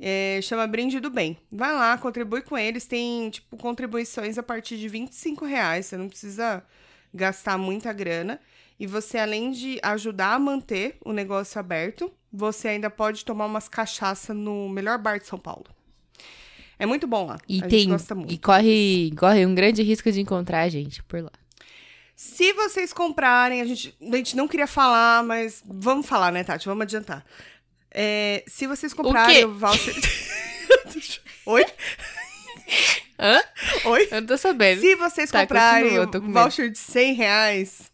É, chama Brinde do Bem. Vai lá, contribui com eles. Tem, tipo, contribuições a partir de 25 reais. Você não precisa gastar muita grana. E você, além de ajudar a manter o negócio aberto, você ainda pode tomar umas cachaça no melhor bar de São Paulo. É muito bom lá. E a tem. gente gosta muito. E corre, corre um grande risco de encontrar a gente por lá. Se vocês comprarem, a gente, a gente não queria falar, mas vamos falar, né, Tati? Vamos adiantar. É, se vocês comprarem o, voucher. Oi? Hã? Oi? Eu não tô sabendo. Se vocês Tá, comprarem continua, medo. voucher de 100 reais,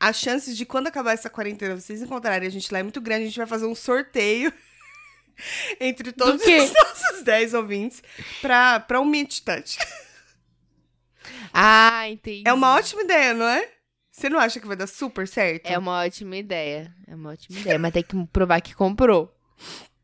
as chances de quando acabar essa quarentena vocês encontrarem a gente lá é muito grande. A gente vai fazer um sorteio entre todos os nossos 10 ouvintes pra, pra um Meet Touch. Ah, entendi. É uma ótima ideia, não é? Você não acha que vai dar super certo? É uma ótima ideia. É uma ótima ideia. Mas tem que provar que comprou.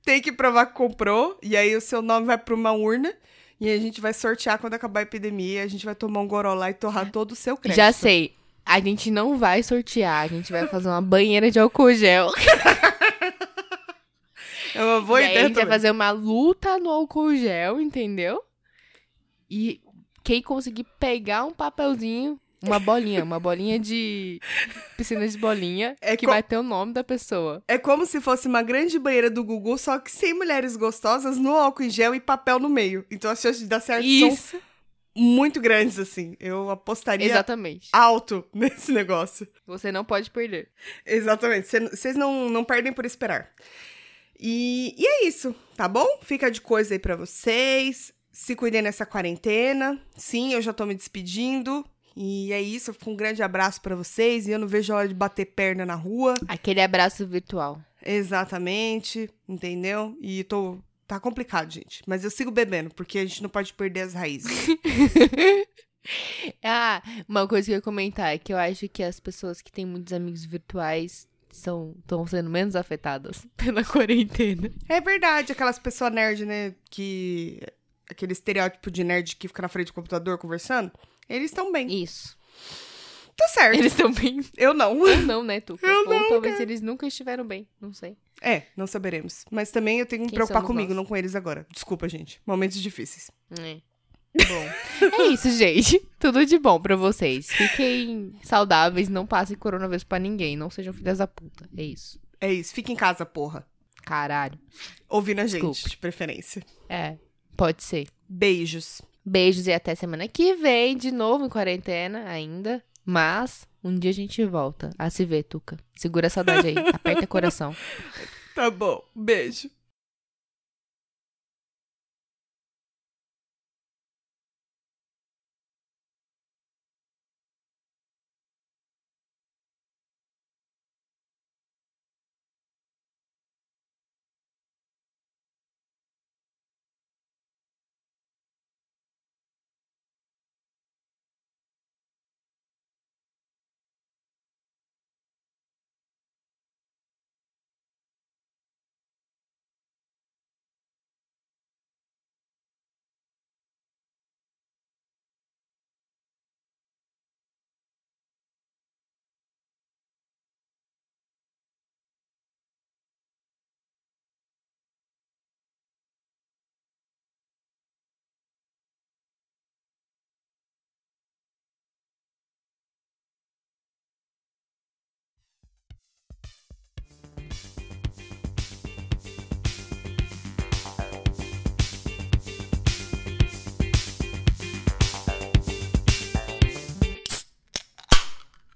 Tem que provar que comprou, e aí o seu nome vai pra uma urna. E a gente vai sortear quando acabar a epidemia. A gente vai tomar um goró lá e torrar todo o seu crédito. Já sei. A gente não vai sortear. A gente vai fazer uma banheira de álcool gel. É uma boa aí a ideia gente vai também. fazer uma luta no álcool gel, entendeu? E quem conseguir pegar um papelzinho, uma bolinha, uma bolinha de piscina de bolinha, É que co- vai ter o nome da pessoa. É como se fosse uma grande banheira do Gugu, só que sem mulheres gostosas, no álcool em gel e papel no meio. Então as chances de dar certo são Isso, muito grandes, assim. Eu apostaria exatamente. alto nesse negócio. Você não pode perder. Exatamente. Vocês não, não perdem por esperar. E, e é isso, tá bom? Fica de coisa aí pra vocês. Se cuidem nessa quarentena. Sim, eu já tô me despedindo. E é isso. Um grande abraço pra vocês. E eu não vejo a hora de bater perna na rua. Aquele abraço virtual. Exatamente, entendeu? E tô. Tá complicado, gente. Mas eu sigo bebendo, porque a gente não pode perder as raízes. Ah, uma coisa que eu ia comentar é que eu acho que as pessoas que têm muitos amigos virtuais são estão sendo menos afetadas pela quarentena. é verdade, aquelas pessoas nerd, né? Que. Aquele estereótipo de nerd que fica na frente do computador conversando. Eles estão bem. Isso. Tá certo. Eles estão bem. Eu não. Ou não, né, Tuca? Eu Ou não, talvez cara. eles nunca estiveram bem. Não sei. É, não saberemos. Mas também eu tenho que me Quem preocupar somos comigo, nós? não com eles agora. Desculpa, gente. Momentos difíceis. É. Bom. é isso, gente. Tudo de bom pra vocês. Fiquem saudáveis, não passem coronavírus pra ninguém. Não sejam filhas da puta. É isso. É isso. Fica em casa, porra. Caralho. Ouvindo a gente, Desculpa. de preferência. É, pode ser. Beijos. Beijos e até semana que vem, de novo em quarentena ainda. Mas um dia a gente volta a se ver, Tuca. Segura a saudade aí. Aperta coração. Tá bom. Beijo.